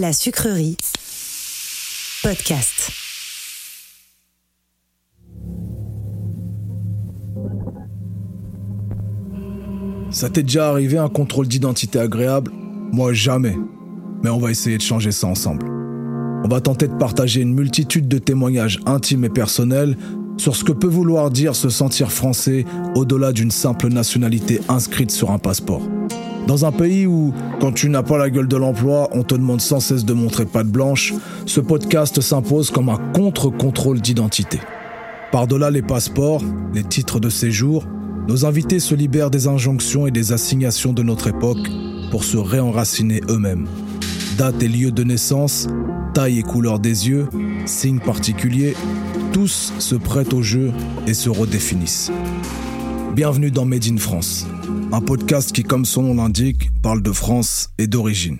La sucrerie. Podcast. Ça t'est déjà arrivé un contrôle d'identité agréable? Moi jamais. Mais on va essayer de changer ça ensemble. On va tenter de partager une multitude de témoignages intimes et personnels sur ce que peut vouloir dire se sentir français au-delà d'une simple nationalité inscrite sur un passeport. Dans un pays où, quand tu n'as pas la gueule de l'emploi, on te demande sans cesse de montrer patte blanche, ce podcast s'impose comme un contre-contrôle d'identité. Par-delà les passeports, les titres de séjour, nos invités se libèrent des injonctions et des assignations de notre époque pour se réenraciner eux-mêmes. Date et lieu de naissance, taille et couleur des yeux, signes particuliers, tous se prêtent au jeu et se redéfinissent. Bienvenue dans Made in France, un podcast qui, comme son nom l'indique, parle de France et d'origine.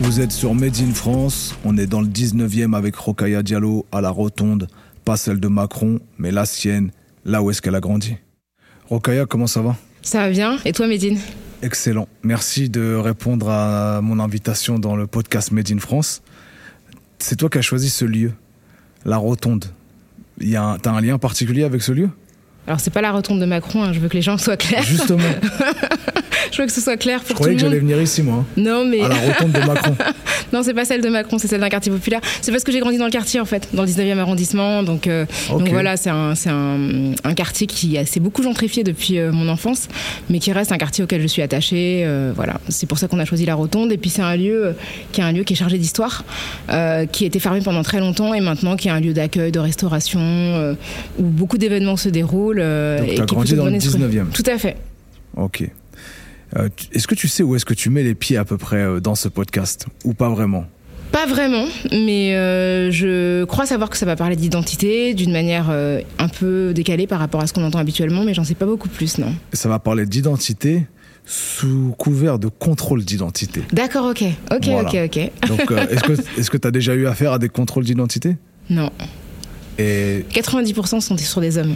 Vous êtes sur Made in France, on est dans le 19e avec Rokaya Diallo à la rotonde, pas celle de Macron, mais la sienne, là où est-ce qu'elle a grandi. Rokaya, comment ça va? Ça va bien. Et toi, Médine? Excellent. Merci de répondre à mon invitation dans le podcast Made in France. C'est toi qui as choisi ce lieu, la rotonde. Il y a un- T'as un lien particulier avec ce lieu? Alors, c'est pas la rotonde de Macron, hein, je veux que les gens soient clairs. Justement, je veux que ce soit clair je pour tout croyais le que j'allais monde. venir ici, moi, Non, mais à la rotonde de Macron. non, c'est pas celle de Macron, c'est celle d'un quartier populaire. C'est parce que j'ai grandi dans le quartier, en fait, dans le 19e arrondissement. Donc, euh, donc voilà, c'est un, un, un quartier qui a- s'est beaucoup gentrifié depuis euh, mon enfance, mais qui reste un quartier auquel je suis attachée. euh, voilà, c'est pour ça qu'on a choisi la rotonde. Et puis, c'est un lieu euh, qui est un lieu qui est chargé d'histoire, euh, qui a été fermé pendant très longtemps et maintenant qui est un lieu d'accueil, de restauration, euh, où beaucoup d'événements se déroulent. euh, Donc, et qui est grandi dans le bon esprit. 19e. Tout à fait. Ok. Euh, Est-ce que tu sais où est-ce que tu mets les pieds à peu près euh, dans ce podcast Ou pas vraiment? Pas vraiment, mais euh, je crois savoir que ça va parler d'identité d'une manière euh, un peu décalée par rapport à ce qu'on entend habituellement, mais j'en sais pas beaucoup plus, non. Ça va parler d'identité sous couvert de contrôle d'identité. D'accord, ok, ok, Voilà. ok, ok. Donc, est-ce que est-ce que tu as déjà eu affaire à des contrôles d'identité? Non, Et 90% sont sur des hommes,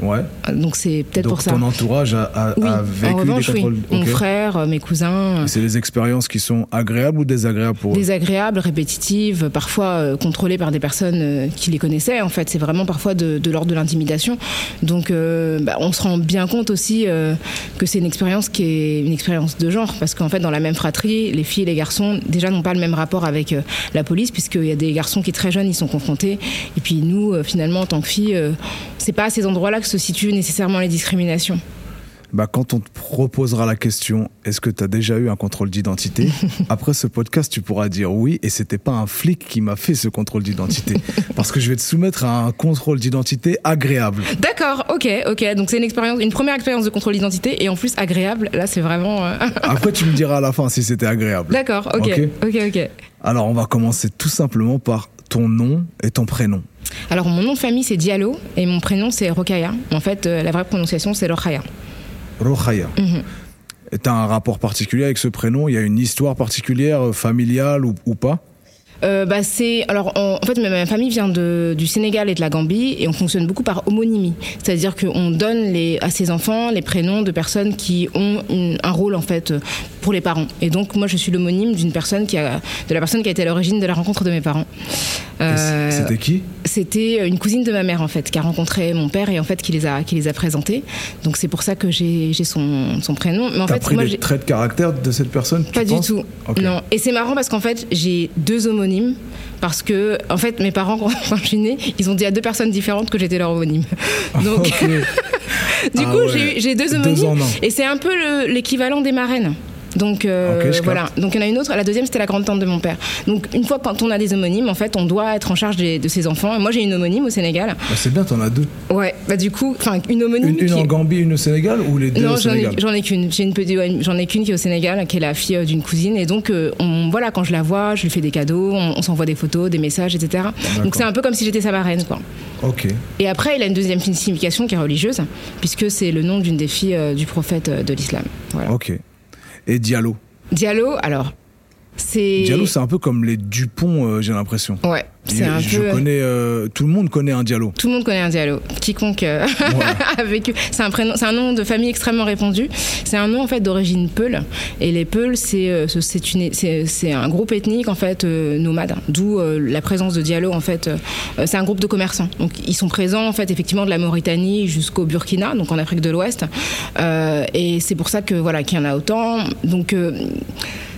ouais. donc c'est peut-être pour ça. ton entourage a, a- Oui, a en vécu revanche, des oui. contrôles. Mon frère, euh, mes cousins. C'est des expériences qui sont agréables ou désagréables pour eux désagréables, répétitives, parfois euh, contrôlées par des personnes euh, qui les connaissaient. En fait, c'est vraiment parfois de, de l'ordre de l'intimidation. Donc, euh, bah, on se rend bien compte aussi euh, que c'est une expérience qui est une expérience de genre, parce qu'en fait, dans la même fratrie, les filles et les garçons déjà n'ont pas le même rapport avec euh, la police, puisqu'il y a des garçons qui très jeunes, ils sont confrontés, et puis nous, finalement, en tant que filles, c'est pas à ces endroits-là que se situent nécessairement les discriminations. bah, Quand on te proposera la question, est-ce que tu as déjà eu un contrôle d'identité Après ce podcast, tu pourras dire oui, et c'était pas un flic qui m'a fait ce contrôle d'identité. Parce que je vais te soumettre à un contrôle d'identité agréable. D'accord, ok, ok. Donc c'est une expérience, une première expérience de contrôle d'identité et en plus agréable. Là, c'est vraiment. euh, Après, tu me diras à la fin si c'était agréable. D'accord, ok, Ok. ok, ok. Alors, on va commencer tout simplement par ton nom et ton prénom. Alors mon nom de famille c'est Diallo et mon prénom c'est Rokaya. En fait, euh, la vraie prononciation c'est Rokhaya. Rokhaya. Mhm. Et T'as un rapport particulier avec ce prénom? Il y a une histoire particulière, euh, familiale ou, ou pas? Euh, bah c'est alors en, en fait ma, famille vient de, du Sénégal et de la Gambie et on fonctionne beaucoup par homonymie, c'est-à-dire qu'on donne les, à ses enfants les prénoms de personnes qui ont une- un rôle en fait pour les parents. Et donc moi je suis l'homonyme d'une personne qui a de la personne qui a été à l'origine de la rencontre de mes parents. Euh, C'était qui? C'était une cousine de ma mère en fait qui a rencontré mon père et en fait qui les a qui les a présentés. Donc c'est pour ça que j'ai son, son prénom. Mais en fait pris moi j'ai traits de caractère de cette personne tu pas du penses? tout. Non. Et c'est marrant parce qu'en fait j'ai deux homonymes parce que en fait mes parents quand, je suis née ils ont dit à deux personnes différentes que j'étais leur homonyme. Donc Ok. du Ah coup ouais. j'ai eu- j'ai deux homonymes et c'est un peu le- l'équivalent des marraines. Donc euh, voilà. Donc il y en a une autre. La deuxième c'était la grande tante de mon père. Donc une fois quand on a des homonymes, en fait, on doit être en charge des- de ses enfants. Et moi j'ai une homonyme au Sénégal. Bah, c'est bien, t'en as deux. Ouais. Bah du coup, enfin une homonyme. Une, une qui en est- Gambie, une au Sénégal ou les deux non, au j'en ai, Sénégal? j'en ai qu'une. J'ai une petite, j'en ai qu'une qui est au Sénégal, qui est la fille euh, d'une cousine. Et donc, euh, on, voilà, quand je la vois, je lui fais des cadeaux, on, on s'envoie des photos, des messages, etc. Donc c'est un peu comme si j'étais sa marraine, quoi. Ok. Et après, il a une deuxième signification qui est religieuse, puisque c'est le nom d'une des filles euh, du prophète de l'islam. Voilà. Ok. Et Diallo. Diallo, alors, Diallo, c'est un peu comme les Dupont, euh, j'ai l'impression. Ouais. C'est un je peu... connais, euh, tout le monde connaît un Diallo. Tout le monde connaît un Diallo. Quiconque euh, a vécu. C'est un prénom, c'est un nom de famille extrêmement répandu. C'est un nom en fait d'origine Peul. Et les Peuls, c'est c'est une c'est un groupe ethnique en fait nomade. D'où la présence de Diallo en fait. c'est un groupe de commerçants. Donc ils sont présents en fait effectivement de la Mauritanie jusqu'au Burkina, donc en Afrique de l'Ouest. et c'est pour ça que voilà qu'il y en a autant. Donc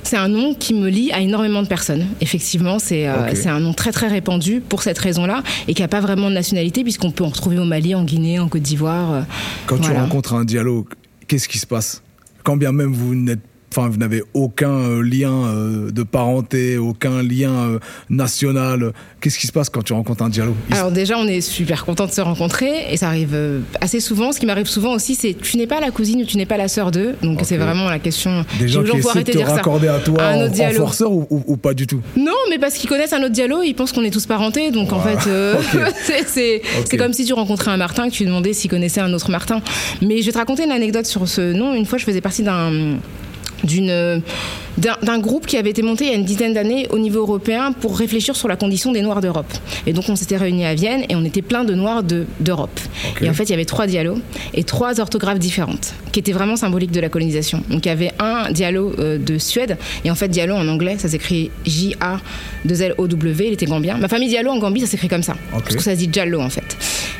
c'est un nom qui me lie à énormément de personnes. Effectivement, c'est euh, un nom très très répandu pour cette raison-là et qui n'a pas vraiment de nationalité puisqu'on peut en retrouver au Mali, en Guinée, en Côte d'Ivoire. Euh, Quand tu rencontres un dialogue, qu'est-ce qui se passe? Quand bien même vous n'êtes Enfin, vous n'avez aucun euh, lien euh, de parenté, aucun lien euh, national. Qu'est-ce qui se passe quand tu rencontres un Diallo Alors déjà, on est super content de se rencontrer et ça arrive assez souvent. Ce qui m'arrive souvent aussi, c'est tu n'es pas la cousine ou tu n'es pas la sœur d'eux. Donc c'est vraiment la question. Des gens qui essaient de te raccorder à toi un en, forceur ou, pas du tout? Non, mais parce qu'ils connaissent un autre Diallo, ils pensent qu'on est tous parentés. Donc en fait, c'est comme si tu rencontrais un Martin et que tu demandais s'il connaissait un autre Martin. Mais je vais te raconter une anecdote sur ce nom. Une fois, je faisais partie d'un d'une d'un groupe qui avait été monté il y a une dizaine d'années au niveau européen pour réfléchir sur la condition des Noirs d'Europe. Et donc on s'était réunis à Vienne et on était plein de Noirs d'Europe. Et en fait il y avait trois dialogues et trois orthographes différentes qui étaient vraiment symboliques de la colonisation. Donc il y avait un dialogue euh, de Suède et en fait Diallo en anglais ça s'écrit J-A-2-L-O-W, il était gambien. Ma famille Diallo en Gambie ça s'écrit comme ça. Parce que ça se dit Diallo en fait.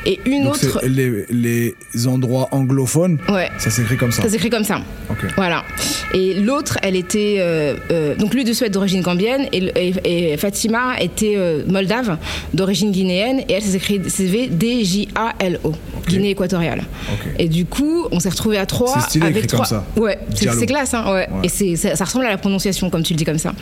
Et une autre. Les, les, endroits anglophones, ouais. ça s'écrit comme ça. Ça s'écrit comme ça. Voilà. Et l'autre, elle était. Euh, euh, donc lui de Suède d'origine gambienne et, Fatima était euh, moldave d'origine guinéenne et elle s'écrit D-J-A-L-O, Guinée équatoriale. Et du coup, on s'est retrouvés à trois. C'est stylé avec trois. comme ça. Ouais, c'est classe, hein, ouais. Et ça, ça ressemble à la prononciation, comme tu le dis comme ça.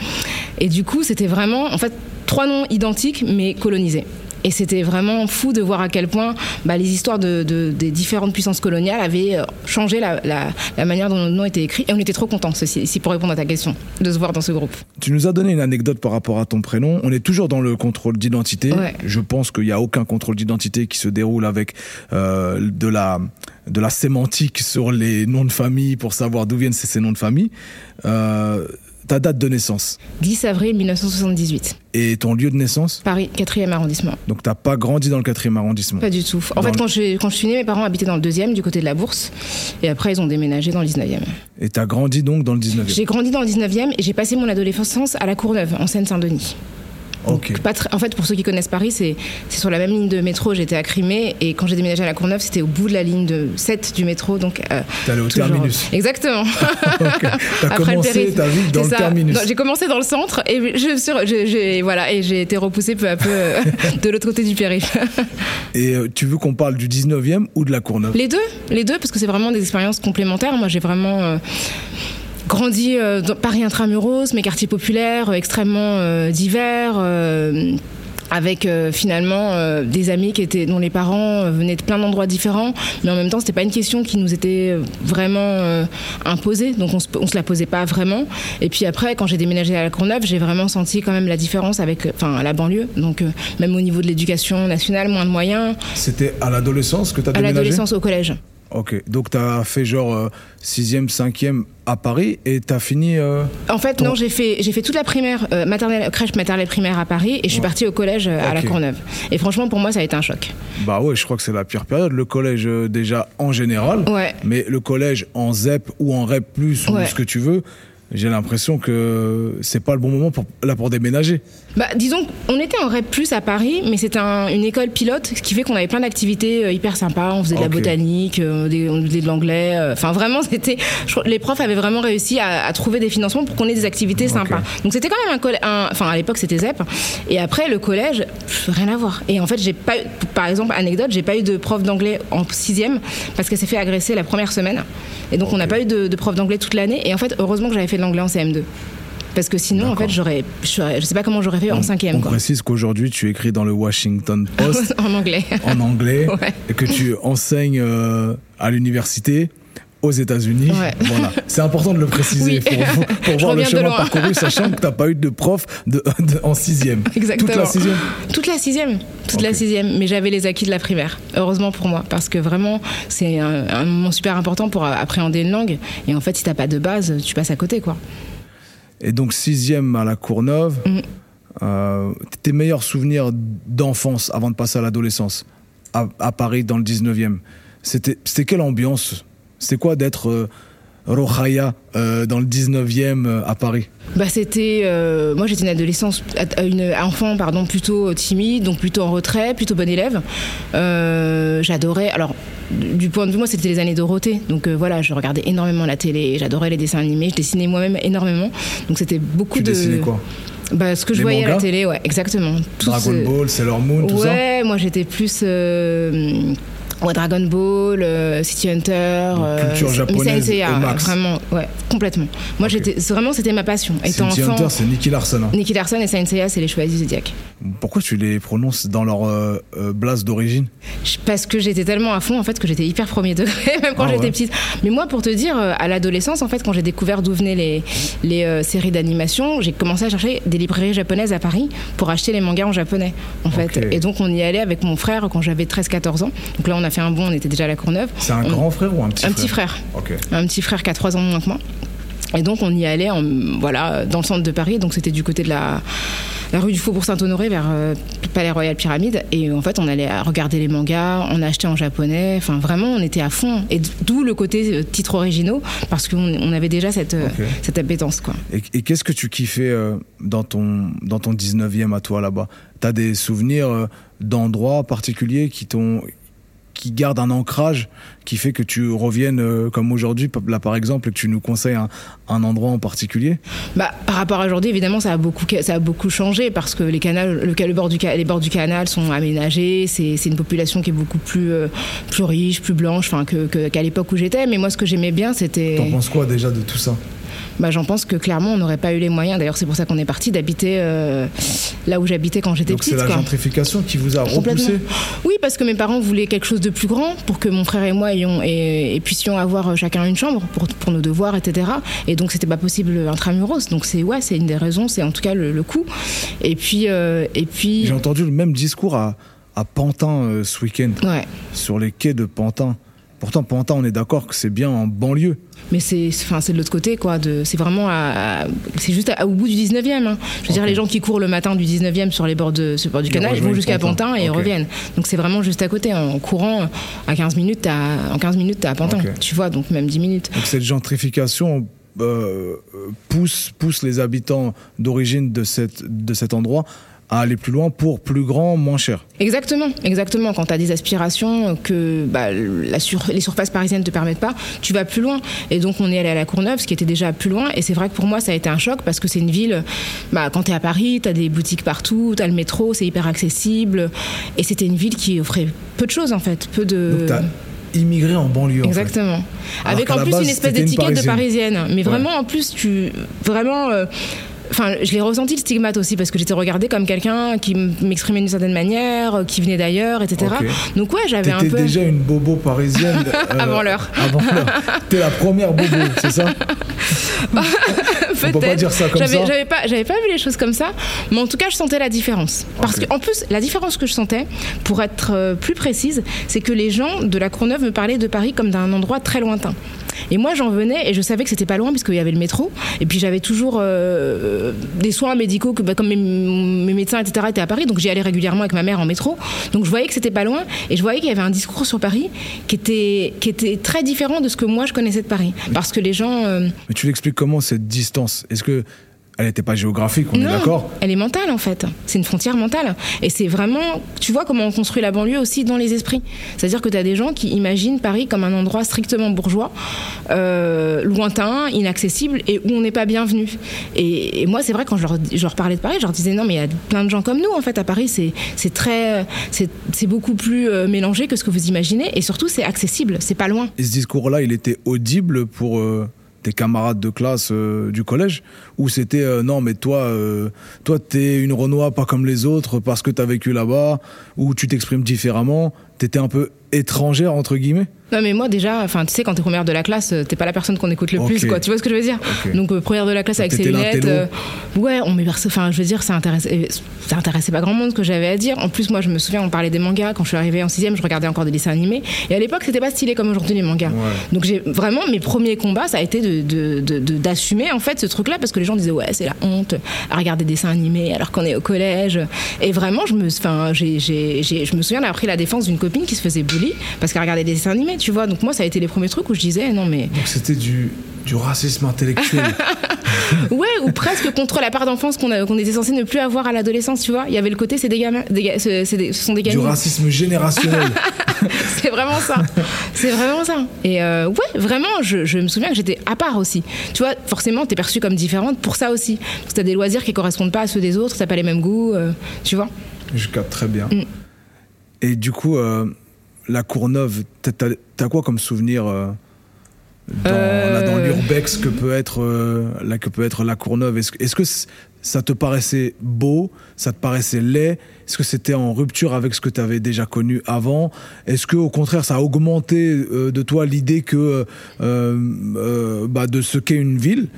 Et du coup, c'était vraiment, en fait, trois noms identiques mais colonisés. Et c'était vraiment fou de voir à quel point bah, les histoires de, des différentes puissances coloniales avaient euh, changé la, manière dont nos noms étaient écrits. Et on était trop contents, ici, pour répondre à ta question, de se voir dans ce groupe. Tu nous as donné une anecdote par rapport à ton prénom. On est toujours dans le contrôle d'identité. Je pense qu'il n'y a aucun contrôle d'identité qui se déroule avec euh, de la de la sémantique sur les noms de famille pour savoir d'où viennent ces, ces noms de famille. Euh, ta date de naissance 10 avril 1978. Et ton lieu de naissance? Paris, 4e arrondissement. Donc t'as pas grandi dans le 4e arrondissement? Pas du tout. En fait, quand, je, quand je suis née, mes parents habitaient dans le 2e, du côté de la Bourse. Et après, ils ont déménagé dans le 19e. Et t'as grandi donc dans le 19e J'ai grandi dans le 19e et j'ai passé mon adolescence à la Courneuve, en Seine-Saint-Denis en fait, pour ceux qui connaissent Paris, c'est sur la même ligne de métro. J'étais à Crimée et quand j'ai déménagé à la Courneuve, c'était au bout de la ligne de 7 du métro. Donc, euh, allé au terminus. Exactement. T'as commencé ta vie dans le terminus. J'ai commencé dans le centre et j'ai voilà et j'ai été repoussé peu à peu euh, de l'autre côté du périph'. et euh, tu veux qu'on parle du 19e ou de la Courneuve? Les deux, les deux, parce que c'est vraiment des expériences complémentaires. Moi, j'ai vraiment euh, grandi euh, dans Paris intramuros, mes quartiers populaires euh, extrêmement euh, divers avec finalement des amis qui étaient dont les parents venaient de plein d'endroits différents. Mais en même temps c'était pas une question qui nous était vraiment imposée. Donc on se, on se la posait pas vraiment. Et puis après quand j'ai déménagé à la Courneuve j'ai vraiment senti quand même la différence avec enfin la banlieue. Donc même au niveau de l'éducation nationale moins de moyens. C'était à l'adolescence que tu as déménagé? à l'adolescence au collège Ok, donc tu as fait genre 6e, 5e à Paris et tu as fini. Euh, en fait, non, j'ai fait, j'ai fait toute la primaire, euh, maternelle, crèche maternelle primaire à Paris et je suis partie au collège euh, à La Courneuve. Et franchement, pour moi, ça a été un choc. Bah ouais, je crois que c'est la pire période. Le collège, déjà en général, ouais. mais le collège en ZEP ou en REP, ou ce que tu veux, j'ai l'impression que c'est pas le bon moment pour, là pour déménager. Bah, disons, on était en REP plus à Paris, mais c'était une école pilote, ce qui fait qu'on avait plein d'activités euh, hyper sympas. On faisait de la botanique, euh, on faisait de l'anglais. Euh, enfin, vraiment, c'était. Les profs avaient vraiment réussi à, trouver des financements pour qu'on ait des activités sympas. Donc, c'était quand même un collège. Enfin, à l'époque, c'était ZEP. Et après, le collège, rien à voir. Et en fait, j'ai pas eu, par exemple, anecdote, j'ai pas eu de prof d'anglais en sixième parce qu'elle s'est fait agresser la première semaine. Et donc, on n'a pas eu de, de prof d'anglais toute l'année. Et en fait, heureusement que j'avais fait de l'anglais en CM2 parce que sinon, en fait, j'aurais, je sais pas comment j'aurais fait en cinquième. On précise qu'aujourd'hui, tu écris dans le Washington Post en anglais, en anglais, et que tu enseignes euh, à l'université aux États-Unis. Voilà. C'est important de le préciser pour, voir le chemin parcouru, sachant que tu n'as pas eu de prof de, en sixième. Exactement. Toute la sixième. Toute la sixième. Toute la sixième. Mais j'avais les acquis de la primaire. Heureusement pour moi, parce que vraiment, c'est un, un, moment super important pour appréhender une langue. Et en fait, si tu n'as pas de base, tu passes à côté, quoi. Et donc sixième à la Courneuve. Mhm. Euh, tes meilleurs souvenirs d'enfance avant de passer à l'adolescence? À, à Paris dans le 19e, c'était c'était quelle ambiance C'était quoi d'être euh, euh, dans le 19e euh, à Paris? Bah c'était euh, moi j'étais une adolescence une enfant pardon plutôt timide donc plutôt en retrait plutôt bonne élève. J'adorais alors du point de vue moi c'était les années Dorothée. Donc voilà je regardais énormément la télé j'adorais les dessins animés je dessinais moi-même énormément. Donc c'était beaucoup Tu de dessinais quoi? Bah, ce que je Les voyais à la télé ouais exactement. Tout Dragon ce- Ball, Sailor Moon, tout ça? Ouais moi j'étais plus ouais, Dragon Ball, euh, City Hunter, euh, culture japonaise Senseiya, vraiment, ouais, complètement. Moi, j'étais, vraiment, c'était ma passion. Étant Cynthia enfant, Hunter, c'est Nicky Larson. hein. Nicky Larson et Saint Seiya, c'est les chevaliers du Zodiac. Pourquoi tu les prononces dans leur euh, euh, blase d'origine? Parce que j'étais tellement à fond, en fait, que j'étais hyper premier degré, même quand Ah j'étais ouais. petite. Mais moi, pour te dire, à l'adolescence, en fait, quand j'ai découvert d'où venaient les, les euh, séries d'animation, j'ai commencé à chercher des librairies japonaises à Paris pour acheter les mangas en japonais, en fait. Et donc, on y allait avec mon frère quand j'avais 13-14 ans. Donc là, on a fait un bond, on était déjà à la Courneuve. C'est un On- grand frère ou un petit un frère petit frère. Un petit frère qui a 3 ans de moins que moi. Et donc on y allait en, voilà, dans le centre de Paris, donc c'était du côté de la, la rue du Faubourg Saint-Honoré vers euh, Palais Royal Pyramide. Et en fait on allait regarder les mangas, on achetait en japonais, enfin vraiment on était à fond. Et d'où le côté euh, titres originaux, parce qu'on on avait déjà cette, euh, Ok. cette appétence. Quoi. Et, et qu'est-ce que tu kiffais euh, dans, ton, dans ton 19e à toi là-bas? T'as des souvenirs euh, d'endroits particuliers qui t'ont qui gardent un ancrage qui fait que tu reviennes euh, comme aujourd'hui là par exemple et que tu nous conseilles un, un endroit en particulier? Bah, par rapport à aujourd'hui, évidemment, ça a beaucoup, ça a beaucoup changé parce que les canals, le, le bord du, les bords du canal sont aménagés. C'est, c'est une population qui est beaucoup plus, euh, plus riche, plus blanche, enfin que, que- qu'à l'époque où j'étais. Mais moi, ce que j'aimais bien, c'était. T'en penses quoi déjà de tout ça? Bah, j'en pense que clairement, on n'aurait pas eu les moyens. D'ailleurs, c'est pour ça qu'on est parti d'habiter euh, là où j'habitais quand j'étais Donc c'est petite. la quoi. gentrification qui vous a repoussé Oui, parce que mes parents voulaient quelque chose de plus grand pour que mon frère et moi ayons, et, et puissions avoir euh, chacun une chambre pour, pour nos devoirs, etc. Et donc, c'était pas possible intramuros. Donc, c'est ouais, c'est une des raisons, c'est en tout cas le, le coût. Et puis, euh, et puis, J'ai entendu le même discours à, à Pantin euh, ce week-end, ouais. sur les quais de Pantin. Pourtant, Pantin, on est d'accord que c'est bien en banlieue. Mais c'est, enfin, de l'autre côté, quoi. C'est vraiment c'est juste à- au bout du 19e. hein. Je veux dire, les gens qui courent le matin du 19e sur les bords, de, sur le bord du canal, ils vont jusqu'à Pantin. Et reviennent. Donc c'est vraiment juste à côté. En courant, à 15 minutes, t'as, en 15 minutes, t'es à Pantin. Tu vois, donc même 10 minutes. Donc cette gentrification euh, euh, pousse, pousse les habitants d'origine de, cette, de cet endroit à aller plus loin pour plus grand, moins cher. Exactement, exactement. Quand tu as des aspirations que bah, la sur- les surfaces parisiennes ne te permettent pas, tu vas plus loin. Et donc on est allé à la Courneuve, ce qui était déjà plus loin. Et c'est vrai que pour moi, ça a été un choc parce que c'est une ville, bah, quand tu es à Paris, tu as des boutiques partout, tu as le métro, c'est hyper accessible. Et c'était une ville qui offrait peu de choses en fait. Peu de... Donc immigré en banlieue. en fait. Exactement. Avec en plus base, une espèce d'étiquette de Parisienne. parisienne. Mais vraiment, en plus, tu. Vraiment. euh, Enfin, je l'ai ressenti le stigmate aussi parce que j'étais regardée comme quelqu'un qui m'exprimait d'une certaine manière, euh, qui venait d'ailleurs, etc. Donc ouais, j'avais un peu. déjà une bobo parisienne. euh, Avant l'heure. Avant l'heure. T'es la première bobo, c'est ça? Peut-être. J'avais- pas, j'avais pas vu les choses comme ça, mais en tout cas, je sentais la différence. Parce Ok. qu'en plus, la différence que je sentais, pour être euh, plus précise, c'est que les gens de la Courneuve me parlaient de Paris comme d'un endroit très lointain. Et moi, j'en venais et je savais que c'était pas loin parce qu'il y avait le métro. Et puis j'avais toujours euh, des soins médicaux que, bah, comme mes, mes médecins, etc., étaient à Paris, donc j'y allais régulièrement avec ma mère en métro. Donc je voyais que c'était pas loin et je voyais qu'il y avait un discours sur Paris qui était, qui était très différent de ce que moi je connaissais de Paris. Parce que les gens. euh, Mais tu l'expliques comment cette distance Est-ce que elle n'était pas géographique, on est non, d'accord Elle est mentale en fait. C'est une frontière mentale. Et c'est vraiment. Tu vois comment on construit la banlieue aussi dans les esprits. C'est-à-dire que tu as des gens qui imaginent Paris comme un endroit strictement bourgeois, euh, lointain, inaccessible et où on n'est pas bienvenu. Et, et moi, c'est vrai, quand je leur, je leur parlais de Paris, je leur disais non, mais il y a plein de gens comme nous en fait à Paris. C'est très. C'est c'est beaucoup plus euh, mélangé que ce que vous imaginez. Et surtout, c'est accessible. C'est pas loin. Et ce discours-là, il était audible pour euh, tes camarades de classe euh, du collège Ou c'était euh, non, mais toi, euh, toi, t'es une Renoir pas comme les autres parce que t'as vécu là-bas, ou tu t'exprimes différemment, t'étais un peu étrangère, entre guillemets? Non mais moi déjà, enfin tu sais quand t'es première de la classe, euh, t'es pas la personne qu'on écoute le plus quoi. Tu vois ce que je veux dire. Donc euh, première de la classe avec ses lunettes. euh, ouais, on Enfin je veux dire, ça intéressait, ça intéressait pas grand monde ce que j'avais à dire. En plus moi je me souviens, on parlait des mangas quand je suis arrivée en sixième, je regardais encore des dessins animés. Et à l'époque c'était pas stylé comme aujourd'hui les mangas. Ouais. Donc j'ai vraiment mes premiers combats, ça a été de- de- de- de- d'assumer en fait ce truc-là parce que les gens disaient ouais c'est la honte à regarder des dessins animés alors qu'on est au collège. Et vraiment je me, enfin je me souviens d'avoir pris la défense d'une copine qui se faisait bully parce qu'elle regardait des dessins animés, tu vois. Donc moi ça a été les premiers trucs où je disais non mais Donc c'était du, du racisme intellectuel. ouais ou presque contre la part d'enfance qu'on, qu'on était censé ne plus avoir à l'adolescence, tu vois. Il y avait le côté c'est des gamins, des des- ce sont des du gamins. racisme générationnel. C'est vraiment ça. C'est vraiment ça. Et euh, ouais, vraiment, je, je me souviens que j'étais à part aussi. Tu vois, forcément, t'es perçue comme différente pour ça aussi. Parce que t'as des loisirs qui correspondent pas à ceux des autres, t'as pas les mêmes goûts, euh, tu vois. Je capte très bien. Mm. Et du coup, euh, la Courneuve, t'as- quoi comme souvenir euh, dans, Euh. l'urbex que peut être euh, là, que peut être la Courneuve? Est-ce que, ça te paraissait beau? Ça te paraissait laid? Est-ce que c'était en rupture avec ce que tu avais déjà connu avant? Est-ce que au contraire, ça a augmenté de toi l'idée que bah, de ce qu'est une ville?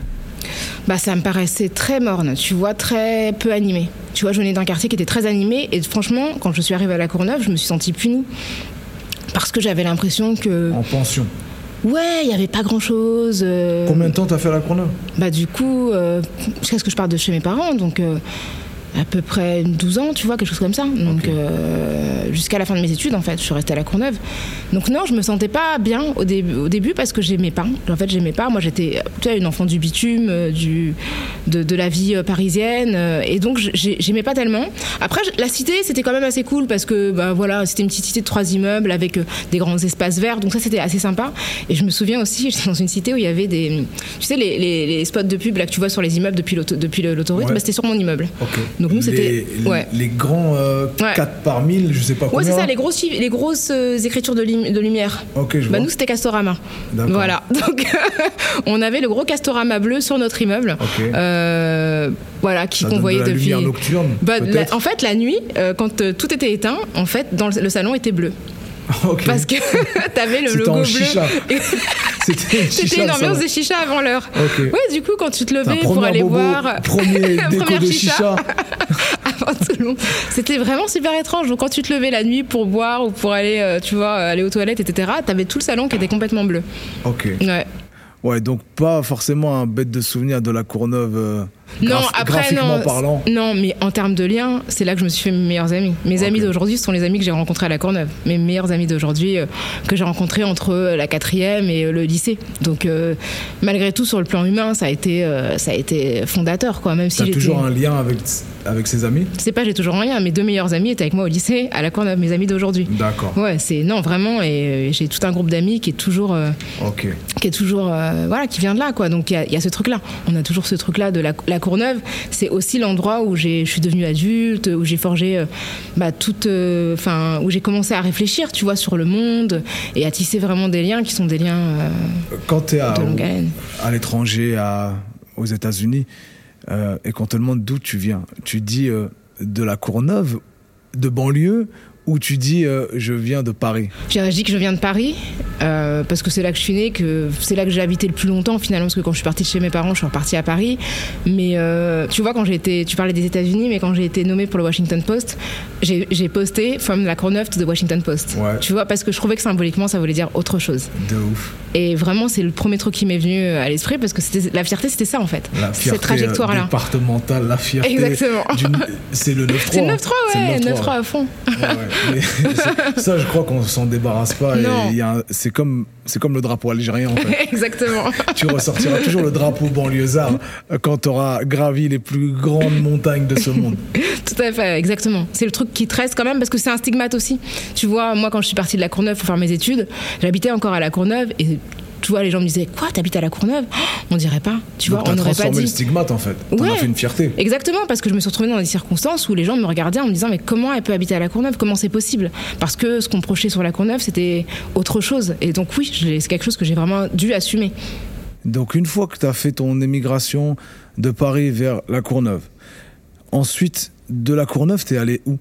Bah, ça me paraissait très morne, tu vois, très peu animé. Tu vois, je venais d'un quartier qui était très animé, et franchement, quand je suis arrivée à la Courneuve, je me suis sentie punie. Parce que j'avais l'impression que, en pension ouais, il y avait pas grand chose. Combien de temps t'as fait à la Courneuve Bah du coup, euh, jusqu'à ce que je parte de chez mes parents, donc euh, à peu près 12 ans, tu vois, quelque chose comme ça. Donc euh, jusqu'à la fin de mes études, en fait, je suis restée à la Courneuve. Donc non, je me sentais pas bien au, début au début parce que j'aimais pas. En fait, j'aimais pas. Moi, j'étais, tu vois, une enfant du bitume, euh, du, de, de la vie euh, parisienne, euh, et donc j'ai- j'aimais pas tellement. Après, la cité, c'était quand même assez cool parce que, bah voilà, c'était une petite cité de trois immeubles avec euh, des grands espaces verts, donc ça, c'était assez sympa. Et je me souviens aussi, j'étais dans une cité où il y avait des, tu sais, les, les- les spots de pub là que tu vois sur les immeubles depuis l'autoroute, Ouais. bah, c'était sur mon immeuble. Ok. Donc nous, c'était- les, ouais. les grands euh, Ouais. 4 par 1000, je sais pas Ouais, combien. c'est ça, les grosses, les grosses euh, écritures de, de lumière. Ok, je Bah vois. nous c'était Castorama. Voilà. Donc on avait le gros Castorama bleu sur notre immeuble. Ok. Euh, voilà, qui qu'on voyait de la depuis. lumière nocturne, Bah, la- en fait, la nuit, euh, quand tout était éteint, en fait, dans le, le salon était bleu. Ok. Parce que t'avais le logo bleu. chicha. C'était une ambiance de chicha avant l'heure. Ouais, du coup, quand tu te levais pour aller bobo, voir. Premier Première de chicha. avant tout le monde. C'était vraiment super étrange. Donc quand tu te levais la nuit pour boire ou pour aller, euh, tu vois, aller aux toilettes, etc., t'avais tout le salon qui était complètement bleu. Ok. Ouais. Ouais, donc pas forcément un bête de souvenir de la Courneuve. Non, après, non. parlant. Non, mais en termes de liens, c'est là que je me suis fait mes meilleurs amis. Mes amis d'aujourd'hui sont les amis que j'ai rencontrés à la Courneuve. Mes meilleurs amis d'aujourd'hui euh, que j'ai rencontrés entre euh, la quatrième et euh, le lycée. Donc, euh, malgré tout, sur le plan humain, ça a été, euh, ça a été fondateur, quoi. Même si j'étais. toujours un lien avec, avec ses amis? Je sais pas, j'ai toujours rien. Mes deux meilleurs amis étaient avec moi au lycée, à la Courneuve, mes amis d'aujourd'hui. D'accord. Ouais, c'est non vraiment et j'ai tout un groupe d'amis qui est toujours Ok. qui est toujours voilà qui vient de là quoi. Donc il y a- il y, a ce truc là. On a toujours ce truc là de la, la Courneuve. C'est aussi l'endroit où j'ai je suis devenue adulte, où j'ai forgé euh, bah toute euh, enfin où j'ai commencé à réfléchir, tu vois, sur le monde et à tisser vraiment des liens qui sont des liens euh, Quand à, de longue haleine. à l'étranger, à- aux États-Unis, euh, et qu'on te demande d'où tu viens, tu dis de la Courneuve, de banlieue, ou tu dis euh, je viens de Paris Je dis que je viens de Paris euh, parce que c'est là que je suis née, que c'est là que j'ai habité le plus longtemps finalement parce que quand je suis partie de chez mes parents, je suis repartie à Paris. Mais euh, tu vois quand j'ai été, tu parlais des États-Unis, mais quand j'ai été nommée pour le Washington Post, j'ai posté from la to the Washington Post. Ouais. Tu vois parce que je trouvais que symboliquement ça voulait dire autre chose. De ouf. Et vraiment c'est le premier truc qui m'est venu à l'esprit parce que c'était la fierté, c'était ça en fait. La Cette fierté trajectoire euh, là. départementale, la fierté. Exactement. C'est le 9-3. C'est le 9-3 hein. Ouais, le 9-3 à fond. Ouais, ouais. Ça, je crois qu'on s'en débarrasse pas. C'est comme, le drapeau algérien, en fait. Exactement. tu ressortiras toujours le drapeau banlieusard quand tu auras gravi les plus grandes montagnes de ce monde. Tout à fait, exactement. C'est le truc qui te reste quand même parce que c'est un stigmate aussi. Tu vois, moi quand je suis partie de la Courneuve pour faire mes études, j'habitais encore à la Courneuve et tu vois, les gens me disaient Quoi, t'habites à la Courneuve? Oh, On dirait pas. Tu vois, Donc, on n'aurait pas transformé le dit. stigmate, en fait. Ouais. as fait une fierté. Exactement, parce que je me suis retrouvée dans des circonstances où les gens me regardaient en me disant mais comment elle peut habiter à la Courneuve? Comment c'est possible? Parce que ce qu'on projetait sur la Courneuve, c'était autre chose. Et donc oui, c'est quelque chose que j'ai vraiment dû assumer. Donc, une fois que tu as fait ton émigration de Paris vers la Courneuve, ensuite, de la Courneuve, t'es allé où?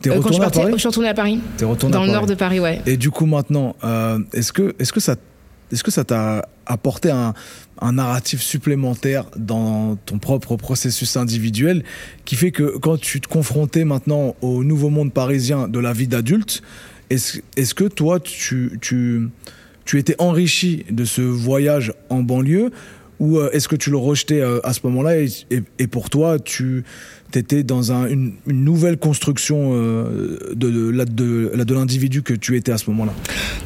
T'es Euh, quand je, retourné à Paris? je suis retournée à Paris. T'es retourné Dans à le nord de Paris, ouais. Et du coup, maintenant, euh, est-ce que, est-ce que ça, est-ce que ça t'a apporté un, narratif supplémentaire dans ton propre processus individuel qui fait que quand tu te confrontais maintenant au nouveau monde parisien de la vie d'adulte, est-ce, est-ce que toi, tu, tu, tu étais enrichi de ce voyage en banlieue ou euh, est-ce que tu le rejetais euh, à ce moment-là et, pour toi, tu étais dans un- une, nouvelle construction euh, de, l'individu que tu étais à ce moment-là?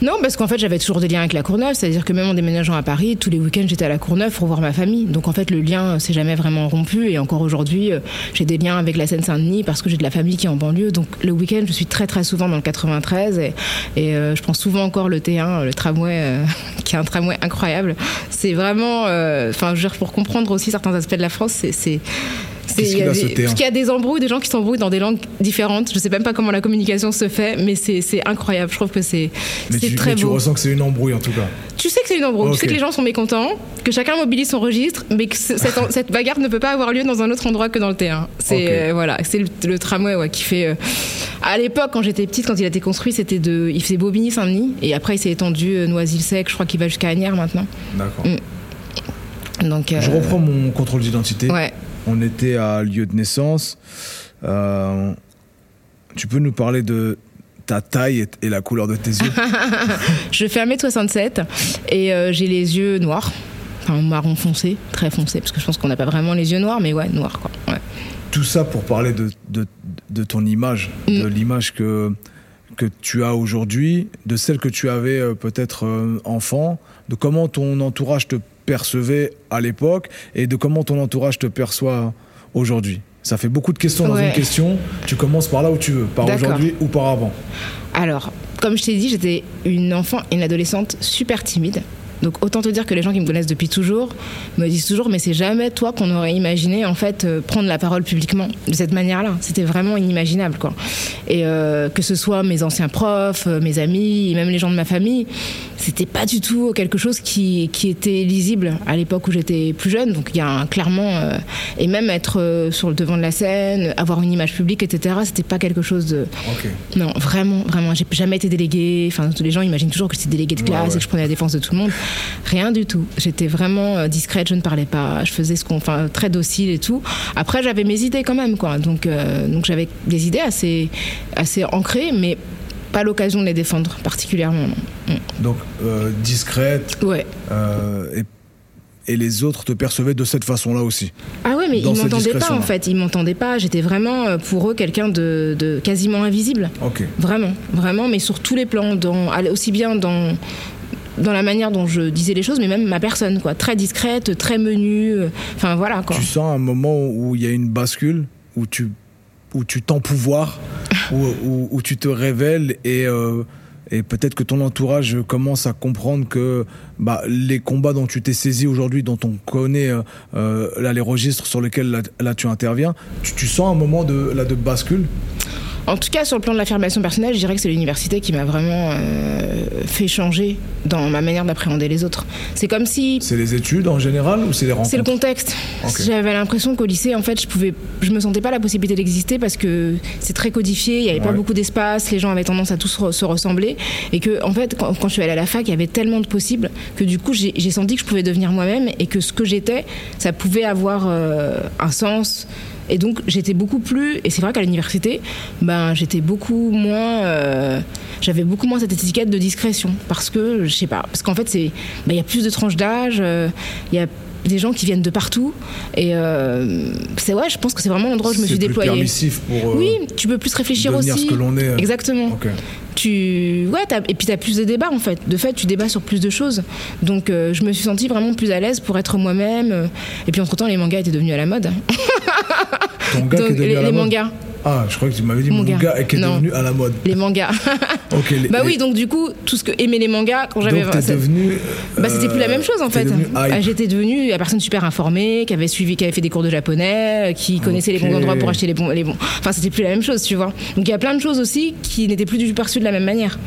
Non, parce qu'en fait, j'avais toujours des liens avec la Courneuve, c'est-à-dire que même en déménageant à Paris, tous les week-ends, j'étais à la Courneuve pour voir ma famille. Donc en fait, le lien s'est jamais vraiment rompu. Et encore aujourd'hui, j'ai des liens avec la Seine-Saint-Denis parce que j'ai de la famille qui est en banlieue. Donc le week-end, je suis très très souvent dans le 93 et, je prends souvent encore le T1, le tramway, qui est un tramway incroyable. C'est vraiment, enfin, je veux dire, pour comprendre aussi certains aspects de la France, c'est il y T1? qu'il y a des embrouilles, des gens qui s'embrouillent dans des langues différentes. Je sais même pas comment la communication se fait, mais c'est incroyable. Je trouve que c'est tu, très mais tu beau. ressens que c'est une embrouille en tout cas. Tu sais que c'est une embrouille, tu sais que les gens sont mécontents, que chacun mobilise son registre, mais que ce- cette, cette bagarre ne peut pas avoir lieu dans un autre endroit que dans le terrain. C'est Ok. euh, voilà, c'est le, le tramway ouais, qui fait. euh, à l'époque, quand j'étais petite, quand il a été construit, c'était de, il faisait Bobigny-Saint-Denis, et après il s'est étendu euh, Noisy-le-Sec. Je crois qu'il va jusqu'à Agnières maintenant. D'accord. Donc euh, Je reprends mon contrôle d'identité. Ouais. On était à lieu de naissance. Euh, tu peux nous parler de ta taille et, la couleur de tes yeux Je fais 1m67 et euh, j'ai les yeux noirs. Enfin, marron foncé, très foncé, parce que je pense qu'on n'a pas vraiment les yeux noirs, mais ouais, noirs quoi. Ouais. Tout ça pour parler de, de, de ton image, de Mm. l'image que, que tu as aujourd'hui, de celle que tu avais euh, peut-être euh, enfant, de comment ton entourage te percevait à l'époque et de comment ton entourage te perçoit aujourd'hui. Ça fait beaucoup de questions dans une question. Tu commences par là où tu veux, par aujourd'hui ou par avant. Alors, comme je t'ai dit, j'étais une enfant et une adolescente super timide. Donc autant te dire que les gens qui me connaissent depuis toujours me disent toujours mais c'est jamais toi qu'on aurait imaginé en fait euh, prendre la parole publiquement de cette manière-là. C'était vraiment inimaginable quoi. Et euh, que ce soit mes anciens profs, euh, mes amis, et même les gens de ma famille, c'était pas du tout quelque chose qui, qui était lisible à l'époque où j'étais plus jeune. Donc il y a un, clairement euh, et même être euh, sur le devant de la scène, avoir une image publique, etc. C'était pas quelque chose de non, vraiment, vraiment. J'ai jamais été déléguée. Enfin, les gens imaginent toujours que j'étais déléguée de classe ouais. et que je prenais la défense de tout le monde. Rien du tout. J'étais vraiment euh, discrète, je ne parlais pas. Je faisais ce qu'on. Enfin, très docile et tout. Après, j'avais mes idées quand même, quoi. Donc, euh, donc j'avais des idées assez, assez ancrées, mais pas l'occasion de les défendre particulièrement. non. Donc, euh, discrète, Ouais. euh, et, et les autres te percevaient de cette façon-là aussi. Ah ouais, mais ils m'entendaient pas en fait. Ils m'entendaient pas. J'étais vraiment euh, pour eux quelqu'un de, de quasiment invisible. Ok. Vraiment, vraiment, mais sur tous les plans, dans, aussi bien dans, dans la manière dont je disais les choses, mais même ma personne, quoi. Très discrète, très menue, enfin voilà, quoi. Tu sens un moment où il y a une bascule, où tu, où tu t'empouvoires, où, où, tu te révèles et, euh, et peut-être que ton entourage commence à comprendre que bah, les combats dont tu t'es saisi aujourd'hui, dont on connaît euh, euh, là, les registres sur lesquels là, tu interviens, tu, tu sens un moment de, là, de bascule? En tout cas, sur le plan de l'affirmation personnelle, je dirais que c'est l'université qui m'a vraiment euh, fait changer dans ma manière d'appréhender les autres. C'est comme si C'est les études en général ou c'est les rencontres C'est le contexte. J'avais l'impression qu'au lycée, en fait, je pouvais, je me sentais pas la possibilité d'exister parce que c'est très codifié, il y avait pas beaucoup d'espace, les gens avaient tendance à tous se ressembler, et que, en fait, quand, quand je suis allée à la fac, il y avait tellement de possibles que du coup, j'ai j'ai senti que je pouvais devenir moi-même et que ce que j'étais, ça pouvait avoir euh, un sens. Et donc j'étais beaucoup plus, et c'est vrai qu'à l'université, ben j'étais beaucoup moins, euh, j'avais beaucoup moins cette étiquette de discrétion. Parce que je sais pas, parce qu'en fait c'est, ben, il y a plus de tranches d'âge, euh, il y a des gens qui viennent de partout et euh, c'est ouais, je pense que c'est vraiment l'endroit où je me suis plus déployée. permissif pour euh, Oui, tu peux plus réfléchir aussi. ce que l'on est. Exactement. Tu ouais, t'as- et puis tu as plus de débats en fait. De fait, tu débats sur plus de choses. Donc euh, je me suis sentie vraiment plus à l'aise pour être moi-même. Et puis entre temps, les mangas étaient devenus à la mode. Ton gars qui est Donc, devenu les, à la les mode. mangas, Ah, je crois que tu m'avais dit gars, gars. et qui est Non. devenu à la mode. les mangas. Ok. les- bah les- oui, donc du coup, tout ce que aimer les mangas quand j'avais Donc t'es devenu. Bah, c'était plus la euh, même chose en fait. Ah. J'étais devenue la personne super informée, qui avait suivi, qui avait fait des cours de japonais, euh, qui connaissait les bons endroits pour acheter les bons, les bons. Enfin, c'était plus la même chose, tu vois. Donc il y a plein de choses aussi qui n'étaient plus du tout perçues de la même manière.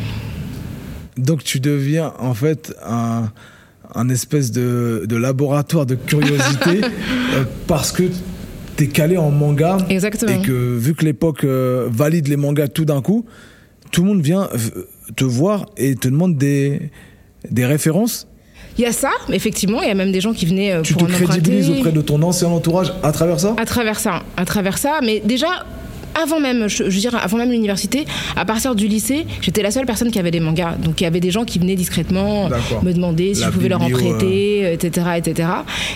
Donc tu deviens en fait un, un espèce de, de laboratoire de curiosité euh, parce que t'es calé en manga. Exactement. Et que vu que l'époque euh, valide les mangas tout d'un coup, tout le monde vient euh, te voir et te demande des, des références. Il y a ça, effectivement, il y a même des gens qui venaient euh, Tu pour te en emprunter. crédibilises auprès de ton ancien entourage à travers ça? À travers ça, à travers ça, mais déjà avant même, je, je veux dire, avant même l'université, à partir du lycée, j'étais la seule personne qui avait des mangas. Donc il y avait des gens qui venaient discrètement me demander si La je pouvais leur en prêter, euh, etc., etc.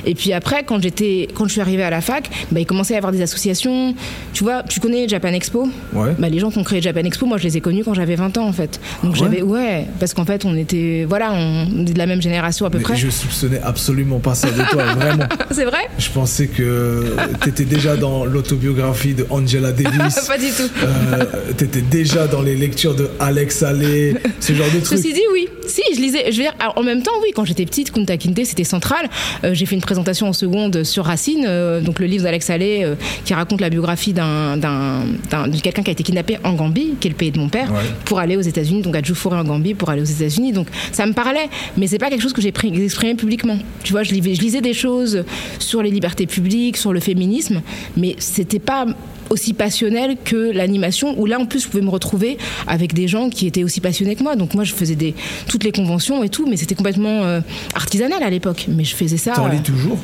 Et puis après, quand j'étais, quand je suis arrivée à la fac, bah, il commençait à y avoir des associations. Tu vois, tu connais Japan Expo Ouais. bah, les gens qui ont créé Japan Expo, moi je les ai connus quand j'avais 20 ans en fait. Donc Ah ouais j'avais ouais, parce qu'en fait on était voilà, on est de la même génération à peu Mais près. je soupçonnais absolument pas ça de toi, vraiment. C'est vrai Je pensais que t'étais déjà dans l'autobiographie de Angela Davis. Pas du tout. Euh, t'étais déjà dans les lectures de Alex Allais, ce genre de trucs. Ceci dit, oui. Si, je lisais. Je veux dire, alors, en même temps, oui, quand j'étais petite, Kunta Kinte, c'était central. Euh, j'ai fait une présentation en seconde sur Racine, euh, donc le livre d'Alex Allais, euh, qui raconte la biographie d'un, de quelqu'un qui a été kidnappé en Gambie, qui est le pays de mon père, Ouais. pour aller aux États-Unis, donc à Djoufouré en Gambie, pour aller aux États-Unis. Donc ça me parlait, mais c'est pas quelque chose que j'ai exprimé publiquement. Tu vois, je lisais, je lisais des choses sur les libertés publiques, sur le féminisme, mais c'était pas aussi passionnel que l'animation où là en plus je pouvais me retrouver avec des gens qui étaient aussi passionnés que moi. Donc moi je faisais des toutes les conventions et tout mais c'était complètement euh, artisanal à l'époque. Mais je faisais ça T'en euh, lis toujours?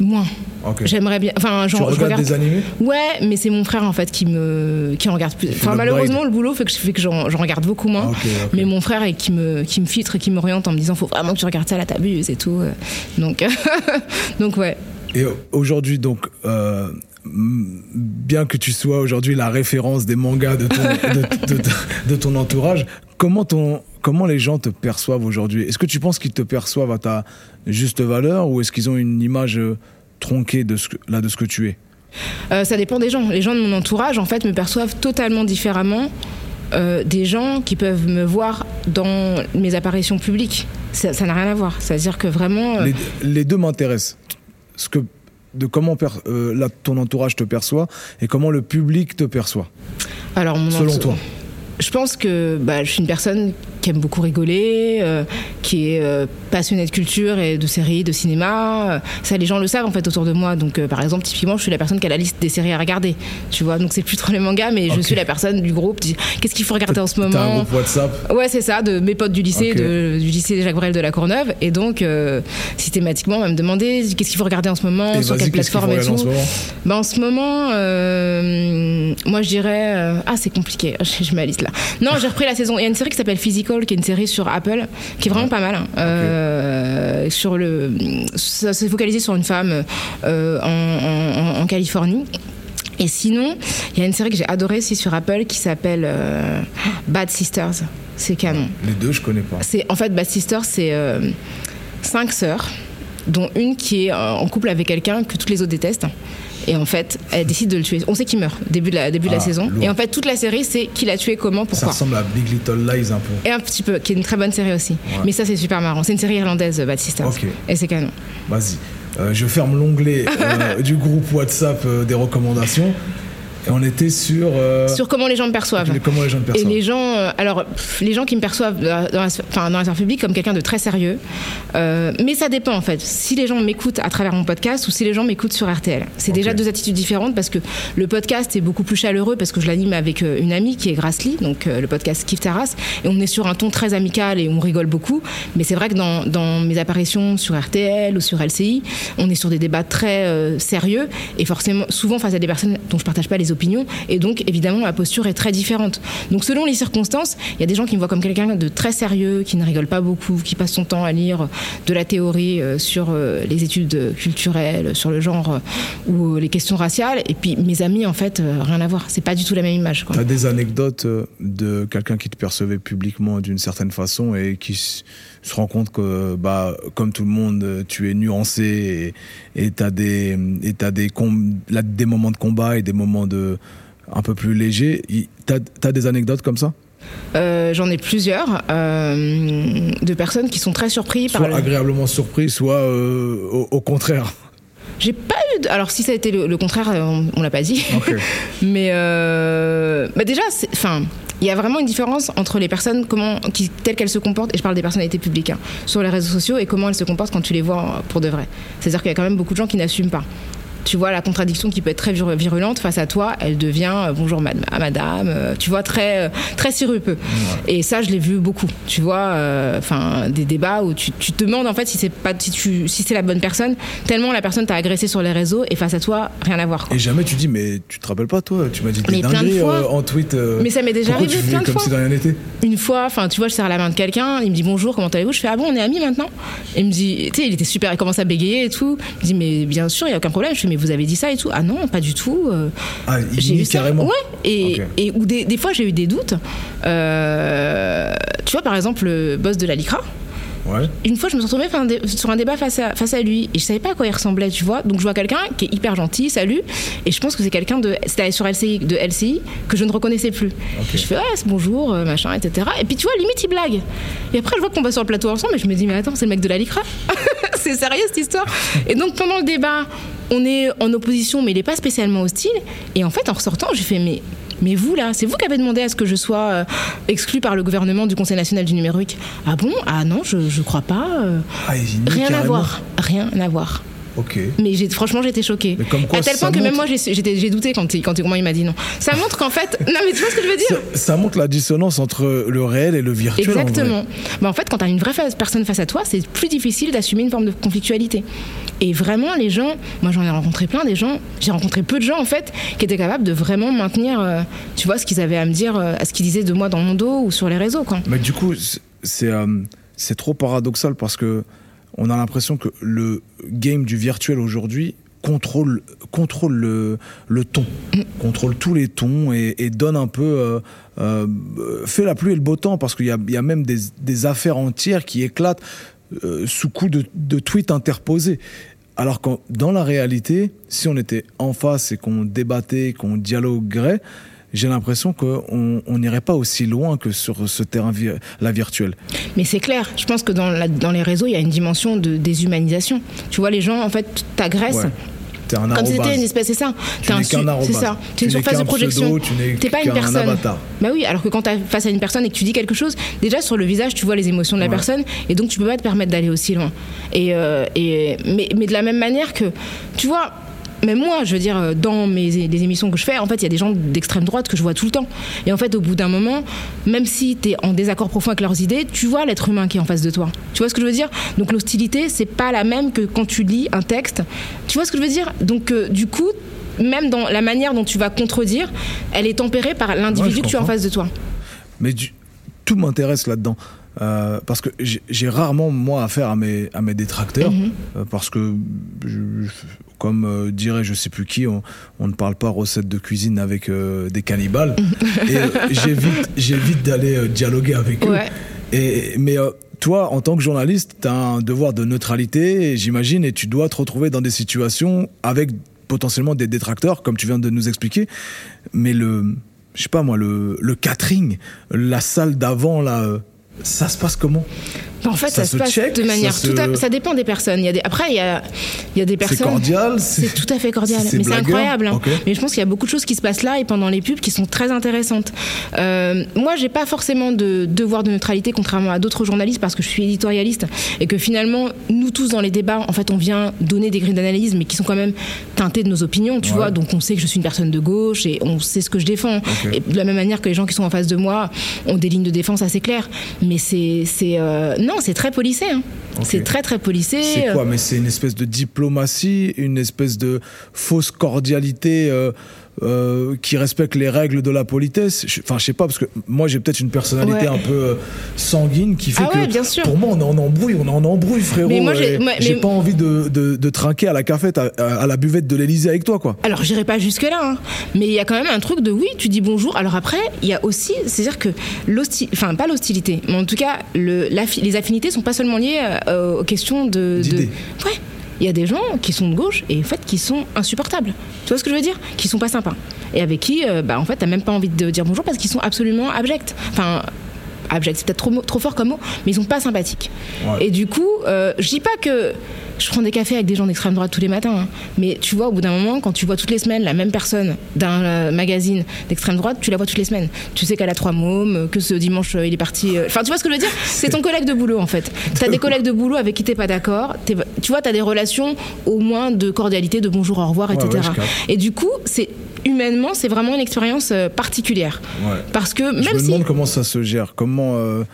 moins. J'aimerais bien enfin Tu genre je regardes regarde des animés? Ouais mais c'est mon frère en fait qui me qui en regarde plus. Enfin malheureusement le boulot fait que, fait que j'en, j'en regarde beaucoup moins. Ah, mais mon frère est qui me qui me filtre et qui m'oriente en me disant faut vraiment que tu regardes ça là t'abuses et tout euh. donc donc ouais. Et aujourd'hui, donc, euh, bien que tu sois aujourd'hui la référence des mangas de ton, de, de- de ton entourage, comment, ton, comment les gens te perçoivent aujourd'hui? Est-ce que tu penses qu'ils te perçoivent à ta juste valeur ou est-ce qu'ils ont une image euh, tronquée de ce que, là, de ce que tu es? Euh, ça dépend des gens. Les gens de mon entourage, en fait, me perçoivent totalement différemment euh, des gens qui peuvent me voir dans mes apparitions publiques. Ça ça n'a rien à voir. C'est-à-dire que vraiment. euh, les, les deux m'intéressent. Ce que, de comment euh, ton entourage te perçoit et comment le public te perçoit, alors, mon selon toi? Je pense que bah, je suis une personne qui aime beaucoup rigoler, euh, qui est euh, passionnée de culture et de séries, de cinéma. Euh, Ça, les gens le savent en fait autour de moi. Donc, euh, par exemple, typiquement, je suis la personne qui a la liste des séries à regarder. Tu vois, donc c'est plus trop les mangas, mais je suis la personne du groupe. qui dit, Qu'est-ce qu'il faut regarder en ce moment T'as un groupe WhatsApp Ouais, c'est ça, de mes potes du lycée, de- du lycée Jacques Brel de la Courneuve. Et donc, systématiquement, on va me demander qu'est-ce qu'il faut regarder en ce moment, et sur quelle plateforme et regarder en tout. ce moment? Bah, en ce moment, moi je dirais. ah, c'est compliqué, mets la liste là. Non, j'ai repris la saison. Il y a une série qui s'appelle Physical, qui est une série sur Apple, qui est vraiment pas mal. hein. Euh, sur le, ça s'est focalisé sur une femme euh, en, en- en- en Californie. Et sinon, il y a une série que j'ai adorée aussi sur Apple qui s'appelle euh, Bad Sisters. C'est canon. Les deux, je connais pas. C'est en fait Bad Sisters, c'est cinq sœurs, dont une qui est en couple avec quelqu'un que toutes les autres détestent. Et en fait, elle décide de le tuer. On sait qu'il meurt début de la début de la Ah, saison. lourd. Et en fait, toute la série, c'est qui l'a tué, comment, Ça pourquoi. ressemble à Big Little Lies un peu. Et un petit peu, qui est une très bonne série aussi. Mais ça, c'est super marrant. C'est une série irlandaise, Bad Sisters. Ok. Et c'est canon. Vas-y. Euh, je ferme l'onglet euh, du groupe WhatsApp euh, des recommandations. Et on était sur. euh, Sur comment les gens me perçoivent. les- comment les gens Et les gens, euh, alors, pff, les gens qui me perçoivent dans la, sphère- enfin, dans la sphère publique comme quelqu'un de très sérieux, euh, mais ça dépend en fait. Si les gens m'écoutent à travers mon podcast ou si les gens m'écoutent sur RTL. C'est déjà deux attitudes différentes parce que le podcast est beaucoup plus chaleureux parce que je l'anime avec une amie qui est Grassley, donc euh, le podcast Kif Terrasse, et on est sur un ton très amical et on rigole beaucoup. Mais c'est vrai que dans, dans mes apparitions sur RTL ou sur LCI, on est sur des débats très sérieux et forcément souvent face à des personnes dont je partage pas les et donc évidemment ma posture est très différente. Donc selon les circonstances, il y a des gens qui me voient comme quelqu'un de très sérieux, qui ne rigole pas beaucoup, qui passe son temps à lire de la théorie euh, sur euh, les études culturelles, sur le genre euh, ou les questions raciales et puis mes amis en fait euh, rien à voir, c'est pas du tout la même image quoi. T'as des anecdotes euh, de quelqu'un qui te percevait publiquement d'une certaine façon et qui se rend compte que, bah, comme tout le monde, tu es nuancé et t'as des, et t'as des, com- là, des moments de combat et des moments de un peu plus légers. T'as as des anecdotes comme ça? Euh, J'en ai plusieurs euh, de personnes qui sont très surpris par Soit le- agréablement surpris, soit euh, au, au contraire. J'ai pas eu. De... Alors si ça a été le, le contraire, on, on l'a pas dit. Ok. Mais euh, bah déjà, c'est- enfin, il y a vraiment une différence entre les personnes qui, telles qu'elles se comportent, et je parle des personnalités publiques, hein, sur les réseaux sociaux et comment elles se comportent quand tu les vois pour de vrai. C'est-à-dire qu'il y a quand même beaucoup de gens qui n'assument pas. Tu vois, la contradiction qui peut être très virulente face à toi, elle devient euh, bonjour madame, euh, tu vois, très, très sirupeux. Et ça, je l'ai vu beaucoup, tu vois, enfin, des débats où tu, tu, te demandes en fait si c'est pas si tu si c'est la bonne personne, tellement la personne t'a agressé sur les réseaux et face à toi, rien à voir. Et jamais tu dis, mais tu te rappelles pas, toi, tu m'as dit des dingueries en tweet. mais ça m'est déjà arrivé plein de comme fois. Si de rien n'était? Une fois, enfin, tu vois, je serre la main de quelqu'un, il me dit bonjour, comment allez-vous? Je fais ah bon, on est amis maintenant? Et il me dit, tu sais, il était super, il commence à bégayer et tout. Il me dit mais bien sûr, il y a aucun problème. Je fais mais vous avez dit ça et tout. Ah non, pas du tout. Euh. Ah, j'ai eu carrément. Ouais. Et, et ou des, des, fois j'ai eu des doutes. Euh, tu vois par exemple le boss de la Licra. Une fois, je me suis retrouvée sur un débat face à, face à lui et je savais pas à quoi il ressemblait, tu vois. Donc je vois quelqu'un qui est hyper gentil, salut, et je pense que c'est quelqu'un de, c'était sur LCI, de LCI que je ne reconnaissais plus. Je fais ouais, bonjour, euh, machin, etc. Et puis tu vois, limite il blague. Et après, je vois qu'on va sur le plateau ensemble et je me dis mais attends, c'est le mec de la Licra. c'est sérieux cette histoire? Et donc pendant le débat, on est en opposition, mais il n'est pas spécialement hostile. Et en fait, en ressortant, j'ai fait mais mais vous, là, c'est vous qui avez demandé à ce que je sois euh, exclu par le gouvernement du Conseil national du numérique. Ah bon? Ah non, je, je crois pas. Euh. Ah, rien à voir. Rien à voir. Ok. Mais franchement, j'étais choquée. à tel point que même moi, j'ai douté quand, quand, quand il m'a dit non. Ça montre qu'en fait. Non, mais tu vois ce que je veux dire? Ça, montre la dissonance entre le réel et le virtuel. Exactement. En, bah, en fait, quand tu as une vraie personne face à toi, c'est plus difficile d'assumer une forme de conflictualité. Et vraiment, les gens. Moi, j'en ai rencontré plein des gens. J'ai rencontré peu de gens, en fait, qui étaient capables de vraiment maintenir, euh, tu vois, ce qu'ils avaient à me dire, euh, à ce qu'ils disaient de moi dans mon dos ou sur les réseaux, quoi. Mais du coup, c'est euh, c'est trop paradoxal parce que on a l'impression que le game du virtuel aujourd'hui contrôle, contrôle le, ton, contrôle tous les tons et, donne un peu, euh, euh, fait la pluie et le beau temps parce qu'il y, a, même des, des, affaires entières qui éclatent euh, sous coup de, de tweets interposés. Alors que dans la réalité, si on était en face et qu'on débattait, qu'on dialoguerait, j'ai l'impression qu'on n'irait pas aussi loin que sur ce terrain la virtuel. Mais c'est clair. Je pense que dans, dans, les réseaux, il y a une dimension de déshumanisation. Tu vois, les gens, en fait, t'agressent. Un Comme si c'était une espèce, c'est ça. Tu qu'un C'est ça. Tu es une surface de projection. tu n'es pas une personne. Avatar. Bah oui, alors que quand tu es face à une personne et que tu dis quelque chose, déjà sur le visage, tu vois les émotions de la personne et donc tu peux pas te permettre d'aller aussi loin. Et, euh, et mais, mais de la même manière que, tu vois, même moi, je veux dire, euh, dans mes, les émissions que je fais, en fait, il y a des gens d'extrême droite que je vois tout le temps. Et en fait, au bout d'un moment, même si tu es en désaccord profond avec leurs idées, tu vois l'être humain qui est en face de toi. Tu vois ce que je veux dire? Donc l'hostilité, c'est pas la même que quand tu lis un texte. Tu vois ce que je veux dire? Donc euh, du coup, même dans la manière dont tu vas contredire, elle est tempérée par l'individu que tu as en face de toi. Mais tout m'intéresse là-dedans. Euh, parce que j'ai rarement moi affaire à mes à mes détracteurs mhm. euh, parce que comme euh, dirait je sais plus qui on, on, ne parle pas recette de cuisine avec des cannibales. Et j'évite j'évite d'aller dialoguer avec eux. Et mais toi, en tant que journaliste, tu as un devoir de neutralité, j'imagine, et tu dois te retrouver dans des situations avec potentiellement des détracteurs, comme tu viens de nous expliquer. Mais le, je sais pas moi, le, le catering, la salle d'avant, là, ça se passe comment? En fait, ça, se, passe de manière ça, tout à... ça dépend des personnes. Il y a des... Après, il y a, il y a des personnes. C'est cordial. C'est tout à fait cordial. Mais c'est incroyable. Hein. Mais je pense qu'il y a beaucoup de choses qui se passent là et pendant les pubs qui sont très intéressantes. Euh, moi, j'ai pas forcément de devoir de neutralité contrairement à d'autres journalistes parce que je suis éditorialiste et que finalement, nous tous dans les débats, en fait, on vient donner des grilles d'analyse, mais qui sont quand même teintées de nos opinions, tu vois. Donc, on sait que je suis une personne de gauche et on sait ce que je défends. Et de la même manière que les gens qui sont en face de moi ont des lignes de défense assez claires. Mais c'est, c'est euh, non, c'est très policé. Hein. C'est très très policé. C'est quoi Mais c'est une espèce de diplomatie, une espèce de fausse cordialité. Euh, euh, qui respecte les règles de la politesse. Enfin, je sais pas, parce que moi j'ai peut-être une personnalité un peu euh, sanguine qui fait ah que bien sûr. pour moi on est en embrouille, on est en embrouille, frérot. Mais moi j'ai pas envie de, de, trinquer à la cafette, à, la buvette de l'Elysée avec toi, quoi. Alors j'irai pas jusque là, hein. mais il y a quand même un truc de oui, tu dis bonjour. Alors après, il y a aussi, c'est-à-dire que l'hostilité, enfin pas l'hostilité, mais en tout cas le, les affinités sont pas seulement liées euh, aux questions de, de... ouais il y a des gens qui sont de gauche et en fait qui sont insupportables. Tu vois ce que je veux dire? Qui sont pas sympas. Et avec qui, euh, bah, en fait, t'as même pas envie de dire bonjour parce qu'ils sont absolument abjects. Abjects, c'est peut-être trop, trop fort comme mot, mais ils sont pas sympathiques. Ouais. Et du coup, euh, je dis pas que je prends des cafés avec des gens d'extrême droite tous les matins, hein. mais tu vois, au bout d'un moment, quand tu vois toutes les semaines la même personne d'un euh, magazine d'extrême droite, tu la vois toutes les semaines. Tu sais qu'elle a trois mômes, que ce dimanche euh, il est parti. euh, Enfin, tu vois ce que je veux dire? C'est ton collègue de boulot en fait. T'as des collègues de boulot avec qui t'es pas d'accord. Tu vois, t'as des relations au moins de cordialité, de bonjour, au revoir, Ouais, etc. ouais. Et du coup, c'est humainement, c'est vraiment une expérience euh, particulière. Ouais. Parce que Je même me si demande comment ça se gère. Comment euh,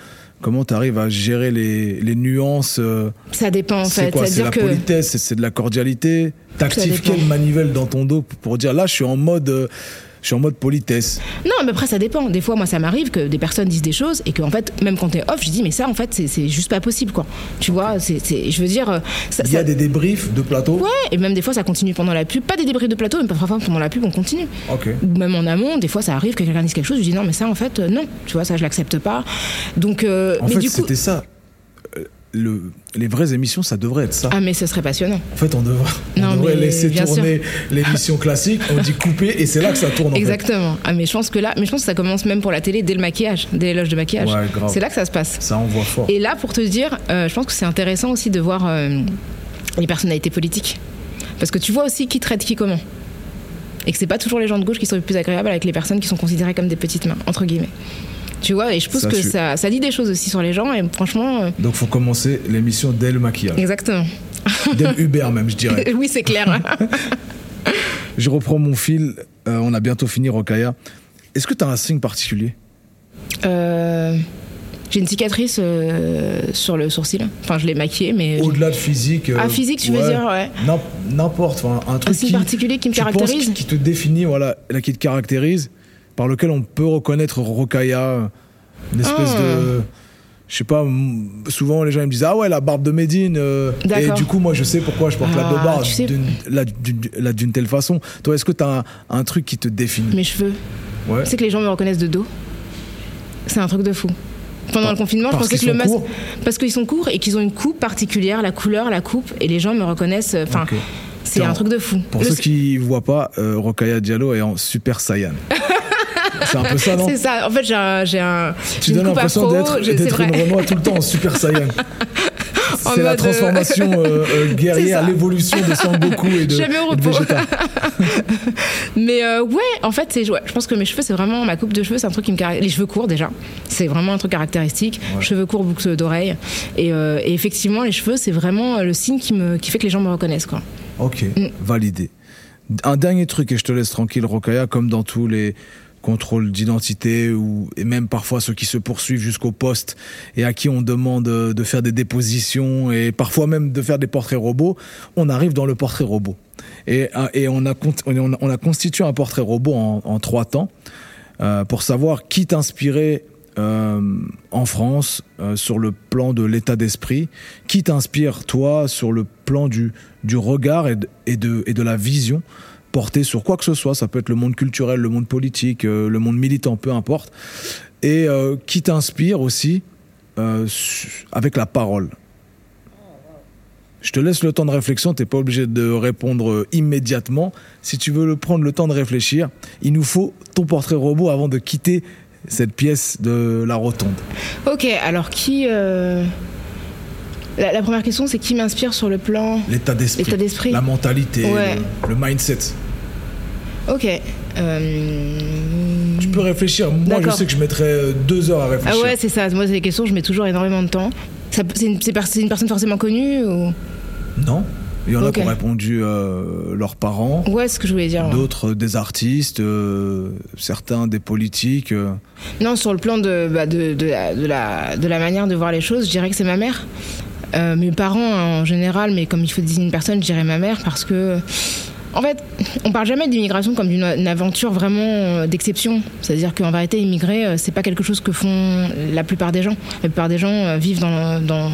comment t'arrives à gérer les, les nuances. euh, ça dépend en c'est fait, quoi C'est c'est-à-dire la que politesse, c'est- de la cordialité? T'actives quelle manivelle dans ton dos pour dire là, je suis en mode, euh, je suis en mode politesse. Non, mais après, ça dépend. Des fois, moi, ça m'arrive que des personnes disent des choses et que, en fait, même quand t'es off, je dis, mais ça, en fait, c'est- juste pas possible, quoi. Tu vois, c'est, je veux dire. euh, Ça, Il y a ça- des débriefs de plateau. Ouais, et même des fois, ça continue pendant la pub. Pas des débris de plateau, mais parfois, pendant la pub, on continue. Ok. Ou même en amont, des fois, ça arrive que quelqu'un dise quelque chose, je dis, non, mais ça, en fait, euh, non. Tu vois, ça, je l'accepte pas. Donc, euh, En mais fait, c'était ça. Le, les vraies émissions, ça devrait être ça. Ah, mais ce serait passionnant. En fait, on devrait, on Non, devrait laisser tourner l'émission classique. On dit couper et c'est là que ça tourne. en fait. Exactement. Ah, mais je pense que là, mais je pense que ça commence même pour la télé dès le maquillage, dès les loges de maquillage. Ouais. C'est là que ça se passe. Ça envoie fort. Et là, pour te dire, euh, je pense que c'est intéressant aussi de voir euh, les personnalités politiques. Parce que tu vois aussi qui traite qui comment. Et que c'est pas toujours les gens de gauche qui sont les plus agréables avec les personnes qui sont considérées comme des petites mains, entre guillemets. Tu vois, et je pense Ça, que je ça, ça dit des choses aussi sur les gens, et franchement, euh, Donc, faut commencer l'émission dès le maquillage. exactement. dès le Uber, même, je dirais. oui, c'est clair. Je reprends mon fil. Euh, on a bientôt fini, Rokaya. Est-ce que tu as un signe particulier? Euh, J'ai une cicatrice euh, sur le sourcil. Enfin, je l'ai maquillée, mais. Au-delà de physique. Ah, physique, tu veux dire, ouais. n'im- N'importe. Un Un truc signe qui, particulier qui me caractérise qui te définit, voilà, là, qui te caractérise, par lequel on peut reconnaître Rokaya, une espèce Ah. de. Je sais pas, souvent les gens ils me disent Ah ouais, la barbe de Médine. euh, et du coup, moi je sais pourquoi je porte la Ah, barbe tu sais- d'une telle façon. Toi, est-ce que tu as un, un truc qui te définit? Mes cheveux. Ouais. Tu sais que les gens me reconnaissent de dos. C'est un truc de fou. Pendant Par- le confinement, je pensais que le masque. Parce qu'ils sont courts et qu'ils ont une coupe particulière, la couleur, la coupe, et les gens me reconnaissent. euh, Enfin, c'est un truc de fou. Pour Le- ceux qui voient pas, euh, Rokaya Diallo est en Super Saiyan. c'est un peu ça, non C'est ça. En fait, j'ai un. J'ai un Tu donnes l'impression d'être d'être une. Renoir tout le temps en Super Saiyan. C'est la euh, transformation euh, euh, guerrière, l'évolution de Sangoku et de, Jamais au de repos. Mais euh, ouais, en fait, c'est ouais, je pense que mes cheveux, c'est vraiment ma coupe de cheveux, c'est un truc qui me caractérise. Les cheveux courts déjà, c'est vraiment un truc caractéristique. Ouais. Cheveux courts, boucles d'oreilles, et, euh, et effectivement, les cheveux, c'est vraiment le signe qui me qui fait que les gens me reconnaissent quoi. Ok, Mm. validé. Un dernier truc et je te laisse tranquille, Rokaya, comme dans tous les contrôles d'identité ou et même parfois ceux qui se poursuivent jusqu'au poste et à qui on demande euh, de faire des dépositions et parfois même de faire des portraits robots, on arrive dans le portrait robot. Et, euh, et on, a, on a, on a constitué un portrait robot en, trois temps euh, pour savoir qui t'inspirait en France sur le plan de l'état d'esprit, qui t'inspire toi sur le plan du, du regard et, de, et de la vision portée sur quoi que ce soit, ça peut être le monde culturel, le monde politique, euh, le monde militant, peu importe, et euh, qui t'inspire aussi euh, avec la parole? Je te laisse le temps de réflexion, t'es pas obligé de répondre immédiatement. Si tu veux le prendre le temps de réfléchir, il nous faut ton portrait robot avant de quitter cette pièce de la rotonde. Ok, alors qui la, la première question, c'est qui m'inspire sur le plan. L'état d'esprit. La mentalité, Ouais. le, le mindset. Ok. euh, Tu peux réfléchir. Moi, je sais que je mettrais euh, deux heures à Ah réfléchir. ouais, c'est ça. Moi, c'est des questions, je mets toujours énormément de temps. C'est une, une personne forcément connue ou... Non Il y en a qui ont répondu euh, leurs parents, Ouais, ce que je voulais dire. d'autres euh, des artistes, euh, certains des politiques. euh. Non, sur le plan de, bah, de, de, la, de, la, de la manière de voir les choses, je dirais que c'est ma mère. Euh, mes parents en général, mais comme il faut désigner une personne, je ma mère parce que. En fait, on parle jamais d'immigration comme d'une une aventure vraiment euh, d'exception. C'est-à-dire qu'en vérité, immigrer, euh, c'est pas quelque chose que font la plupart des gens. La plupart des gens euh, vivent dans, dans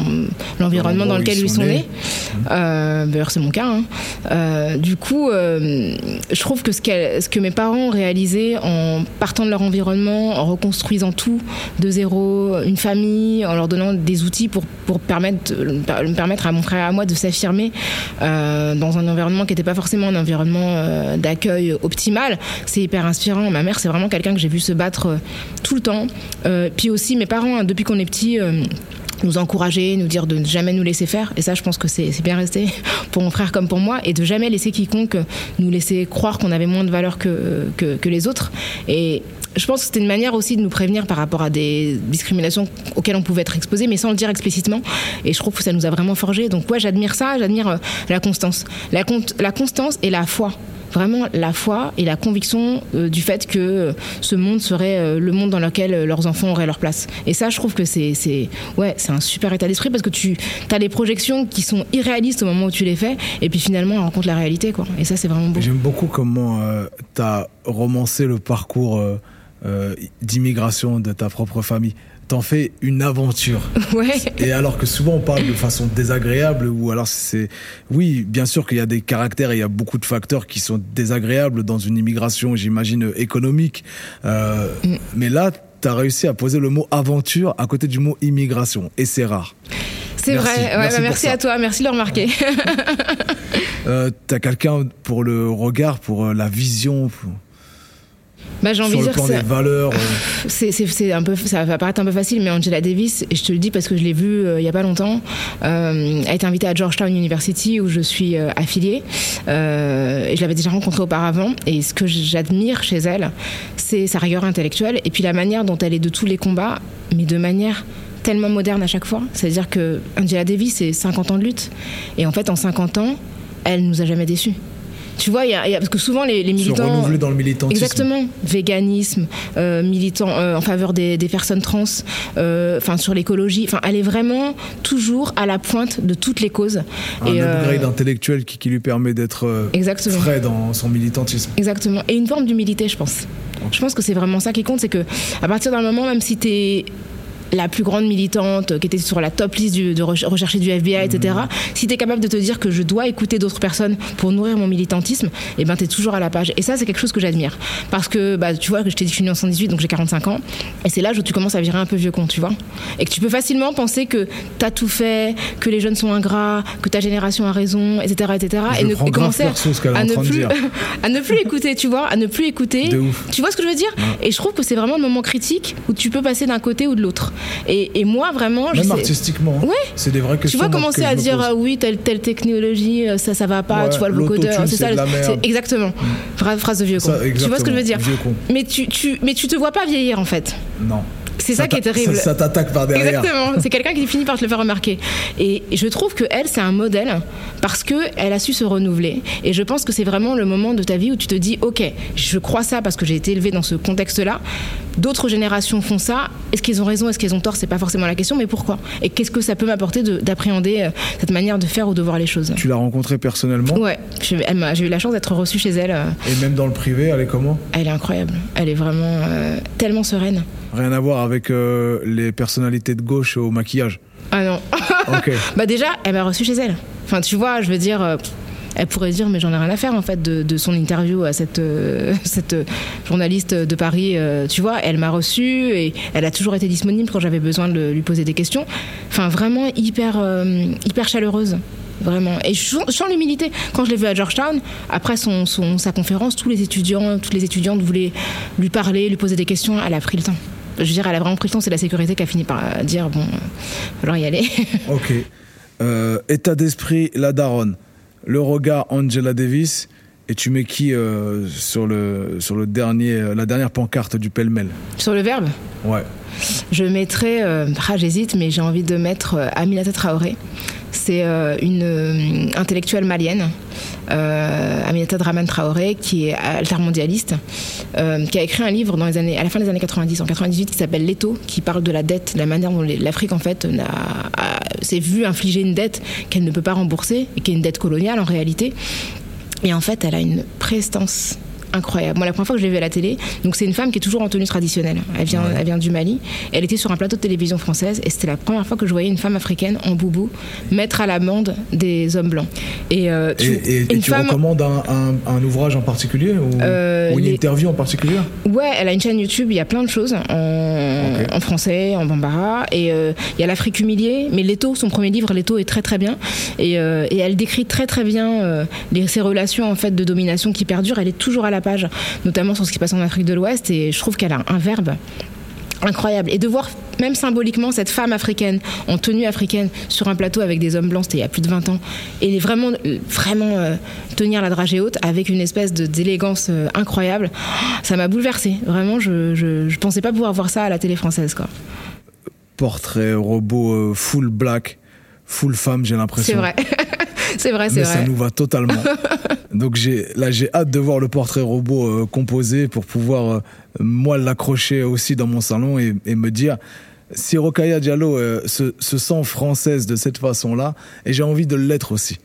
l'environnement Dans lequel ils ils sont nés. nés. Euh, D'ailleurs, c'est mon cas. hein. Euh, du coup, euh, je trouve que ce, que mes parents ont réalisé en partant de leur environnement, en reconstruisant tout de zéro, une famille, en leur donnant des outils pour, pour permettre, me permettre à mon frère et à moi de s'affirmer dans un environnement qui n'était pas forcément un environnement d'accueil optimal. C'est hyper inspirant. Ma mère, c'est vraiment quelqu'un que j'ai vu se battre tout le temps. puis aussi mes parents, hein, depuis qu'on est petit nous encourager, nous dire de ne jamais nous laisser faire. Et ça, je pense que c'est bien resté pour mon frère comme pour moi. Et de jamais laisser quiconque nous laisser croire qu'on avait moins de valeur que, que, que les autres. Et je pense que c'était une manière aussi de nous prévenir par rapport à des discriminations auxquelles on pouvait être exposé, mais sans le dire explicitement. Et je trouve que ça nous a vraiment forgé. Donc, ouais, j'admire ça, j'admire euh, la constance. La, constance et la foi vraiment la foi et la conviction euh, du fait que euh, ce monde serait le monde dans lequel leurs enfants auraient leur place. Et ça, je trouve que c'est ouais, un super état d'esprit parce que tu as des projections qui sont irréalistes au moment où tu les fais et puis finalement, on rencontre la réalité. Quoi. Et ça, c'est vraiment beau. J'aime beaucoup comment tu as romancé le parcours d'immigration de ta propre famille t'en fais une aventure. Ouais. Et alors que souvent on parle de façon désagréable ou alors c'est oui, bien sûr qu'il y a des caractères et il y a beaucoup de facteurs qui sont désagréables dans une immigration, j'imagine économique. Euh, mm. Mais là, tu as réussi à poser le mot aventure à côté du mot immigration et c'est rare. C'est vrai. merci, bah, merci à toi. Merci de le remarquer. euh, T'as quelqu'un pour le regard, pour euh, la vision. Bah, j'ai envie dire plan des valeurs. Euh. C'est un peu, ça va paraître un peu facile, mais Angela Davis, et je te le dis parce que je l'ai vue euh, il y a pas longtemps, euh, a été invitée à Georgetown University où je suis affiliée. et je l'avais déjà rencontrée auparavant. Et ce que j'admire chez elle, c'est sa rigueur intellectuelle et puis la manière dont elle est de tous les combats, mais de manière tellement moderne à chaque fois. C'est-à-dire que Angela Davis, c'est 50 ans de lutte. Et en fait, en 50 ans, elle nous a jamais déçus. Tu vois, y a, parce que souvent les, les militants. Se renouveler dans le militantisme. Exactement. Véganisme, euh, militant euh, en faveur des, des personnes trans, euh, enfin sur l'écologie. Enfin, elle est vraiment toujours à la pointe de toutes les causes. Un et, upgrade intellectuel qui, qui, lui permet d'être frais dans son militantisme. Exactement. Et une forme d'humilité, je pense. Je pense que c'est vraiment ça qui compte, c'est que à partir d'un moment, même si tu es la plus grande militante qui était sur la top liste de rechercher du FBI, etc. Mmh. Si tu es capable de te dire que je dois écouter d'autres personnes pour nourrir mon militantisme, et eh ben tu es toujours à la page. Et ça, c'est quelque chose que j'admire. Parce que, bah, tu vois, que je t'ai dit que je suis née en 118, donc j'ai 45 ans. Et c'est là où tu commences à virer un peu vieux con, tu vois. Et que tu peux facilement penser que tu as tout fait, que les jeunes sont ingrats, que ta génération a raison, etc. etc. et, ne, commencer à, ne plus, à ne plus écouter, tu vois, à ne plus écouter. Tu vois ce que je veux dire? Et je trouve que c'est vraiment le moment critique où tu peux passer d'un côté ou de l'autre. Et, moi, vraiment. Même artistiquement. Ouais. C'est des vraies questions. Tu vois, commencer à dire, ah oui, telle, telle technologie, euh, ça, ça va pas, tu vois, le vocodeur, c'est ça. Exactement. Mm. Phrase de vieux con. tu vois ce que je veux dire mais tu, tu, mais tu te vois pas vieillir, en fait. Non. C'est ça, qui est terrible. Ça, t'attaque par derrière. Exactement. C'est quelqu'un qui finit par te le faire remarquer. Et je trouve que elle, c'est un modèle parce que elle a su se renouveler. Et je pense que c'est vraiment le moment de ta vie où tu te dis, ok, je crois ça parce que j'ai été élevée dans ce contexte-là. D'autres générations font ça. Est-ce qu'ils ont raison, est-ce qu'ils ont tort? C'est pas forcément la question, mais pourquoi? Et qu'est-ce que ça peut m'apporter d'appréhender euh, cette manière de faire ou de voir les choses? Tu l'as rencontrée personnellement? Ouais. J'ai eu la chance d'être reçue chez elle. Euh. Et même dans le privé, elle est comment? Elle est incroyable. Elle est vraiment euh, tellement sereine. Rien à voir avec euh, les personnalités de gauche au maquillage. Ah non. bah déjà, elle m'a reçu chez elle. Enfin, tu vois, je veux dire, euh, elle pourrait dire, mais j'en ai rien à faire en fait de, son interview à cette, euh, cette journaliste de Paris. tu vois, elle m'a reçu et elle a toujours été disponible quand j'avais besoin de lui poser des questions. Enfin, vraiment hyper, hyper chaleureuse vraiment. Et je sens l'humilité. Quand je l'ai vu à Georgetown, après son, son, sa conférence, tous les étudiants, toutes les étudiantes voulaient lui parler, lui poser des questions. Elle a pris le temps je veux dire, elle a vraiment pris le temps, c'est la sécurité qui a fini par dire bon, alors y aller. ok. Euh, état d'esprit, la daronne. Le regard, Angela Davis. Et tu mets qui euh, sur, le, sur le dernier, euh, la dernière pancarte du pêle-mêle? Sur le verbe? Ouais. Je mettrais, ah, j'hésite, mais j'ai envie de mettre Aminata Traoré. C'est une intellectuelle malienne euh, Aminata Draman Traoré, qui est altermondialiste, euh, qui a écrit un livre à la fin des années 90, en 98, qui s'appelle L'étau, qui parle de la dette, de la manière dont l'Afrique en fait s'est vue infliger une dette qu'elle ne peut pas rembourser et qui est une dette coloniale en réalité. Et en fait, elle a une prestance incroyable. Moi, la première fois que je l'ai vue à la télé, donc c'est une femme qui est toujours en tenue traditionnelle. Elle vient, elle vient du Mali. Elle était sur un plateau de télévision française et c'était la première fois que je voyais une femme africaine en boubou mettre à l'amende des hommes blancs. Et, euh, tu, et, tu recommandes un, ouvrage en particulier ou, euh, une interview en particulier? Ouais, elle a une chaîne YouTube, il y a plein de choses en, français, en bambara. Et euh, il y a l'Afrique humiliée, mais Leto, son premier livre, Leto, est très très bien. Et, et elle décrit très très bien les, ces relations en fait de domination qui perdurent. Elle est toujours à la page, notamment sur ce qui passe en Afrique de l'Ouest. Et je trouve qu'elle a un verbe incroyable. Et de voir même symboliquement cette femme africaine en tenue africaine sur un plateau avec des hommes blancs, c'était il y a plus de 20 ans, et vraiment, vraiment euh, tenir la dragée haute avec une espèce d'élégance euh, incroyable, ça m'a bouleversée. Vraiment, je, je, pensais pas pouvoir voir ça à la télé française. Quoi. Portrait robot euh, full black, full femme, j'ai l'impression. C'est vrai. c'est vrai, c'est vrai. Ça nous va totalement. Donc j'ai là j'ai hâte de voir le portrait robot composé pour pouvoir moi l'accrocher aussi dans mon salon et, et me dire si Rokaya Diallo euh, se, sent française de cette façon-là, et j'ai envie de l'être aussi.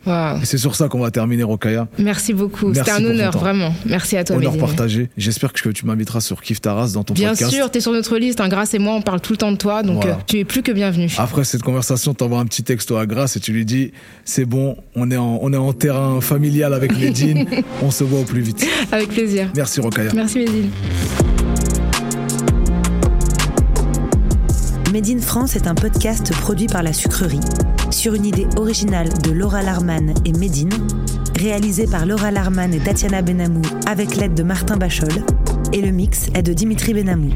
C'est sur ça qu'on va terminer, Rokaya. Merci beaucoup. C'était un honneur, vraiment. Merci à toi, Honneur partagé. J'espère que tu m'inviteras sur Kif Taras dans ton Bien podcast. Bien sûr, tu es sur notre liste. Hein, Grace et moi, on parle tout le temps de toi, donc euh, tu es plus que bienvenu. Après cette conversation, tu envoies un petit texto à Grace et tu lui dis c'est bon, on est en, on est en terrain familial avec Medine, on se voit au plus vite. Avec plaisir. Merci, Rokaya. Merci, Medine. Made France est un podcast produit par la sucrerie, sur une idée originale de Laura Larman et Médine, réalisé par Laura Larman et Tatiana Benamou avec l'aide de Martin Bachol, et le mix est de Dimitri Benamou.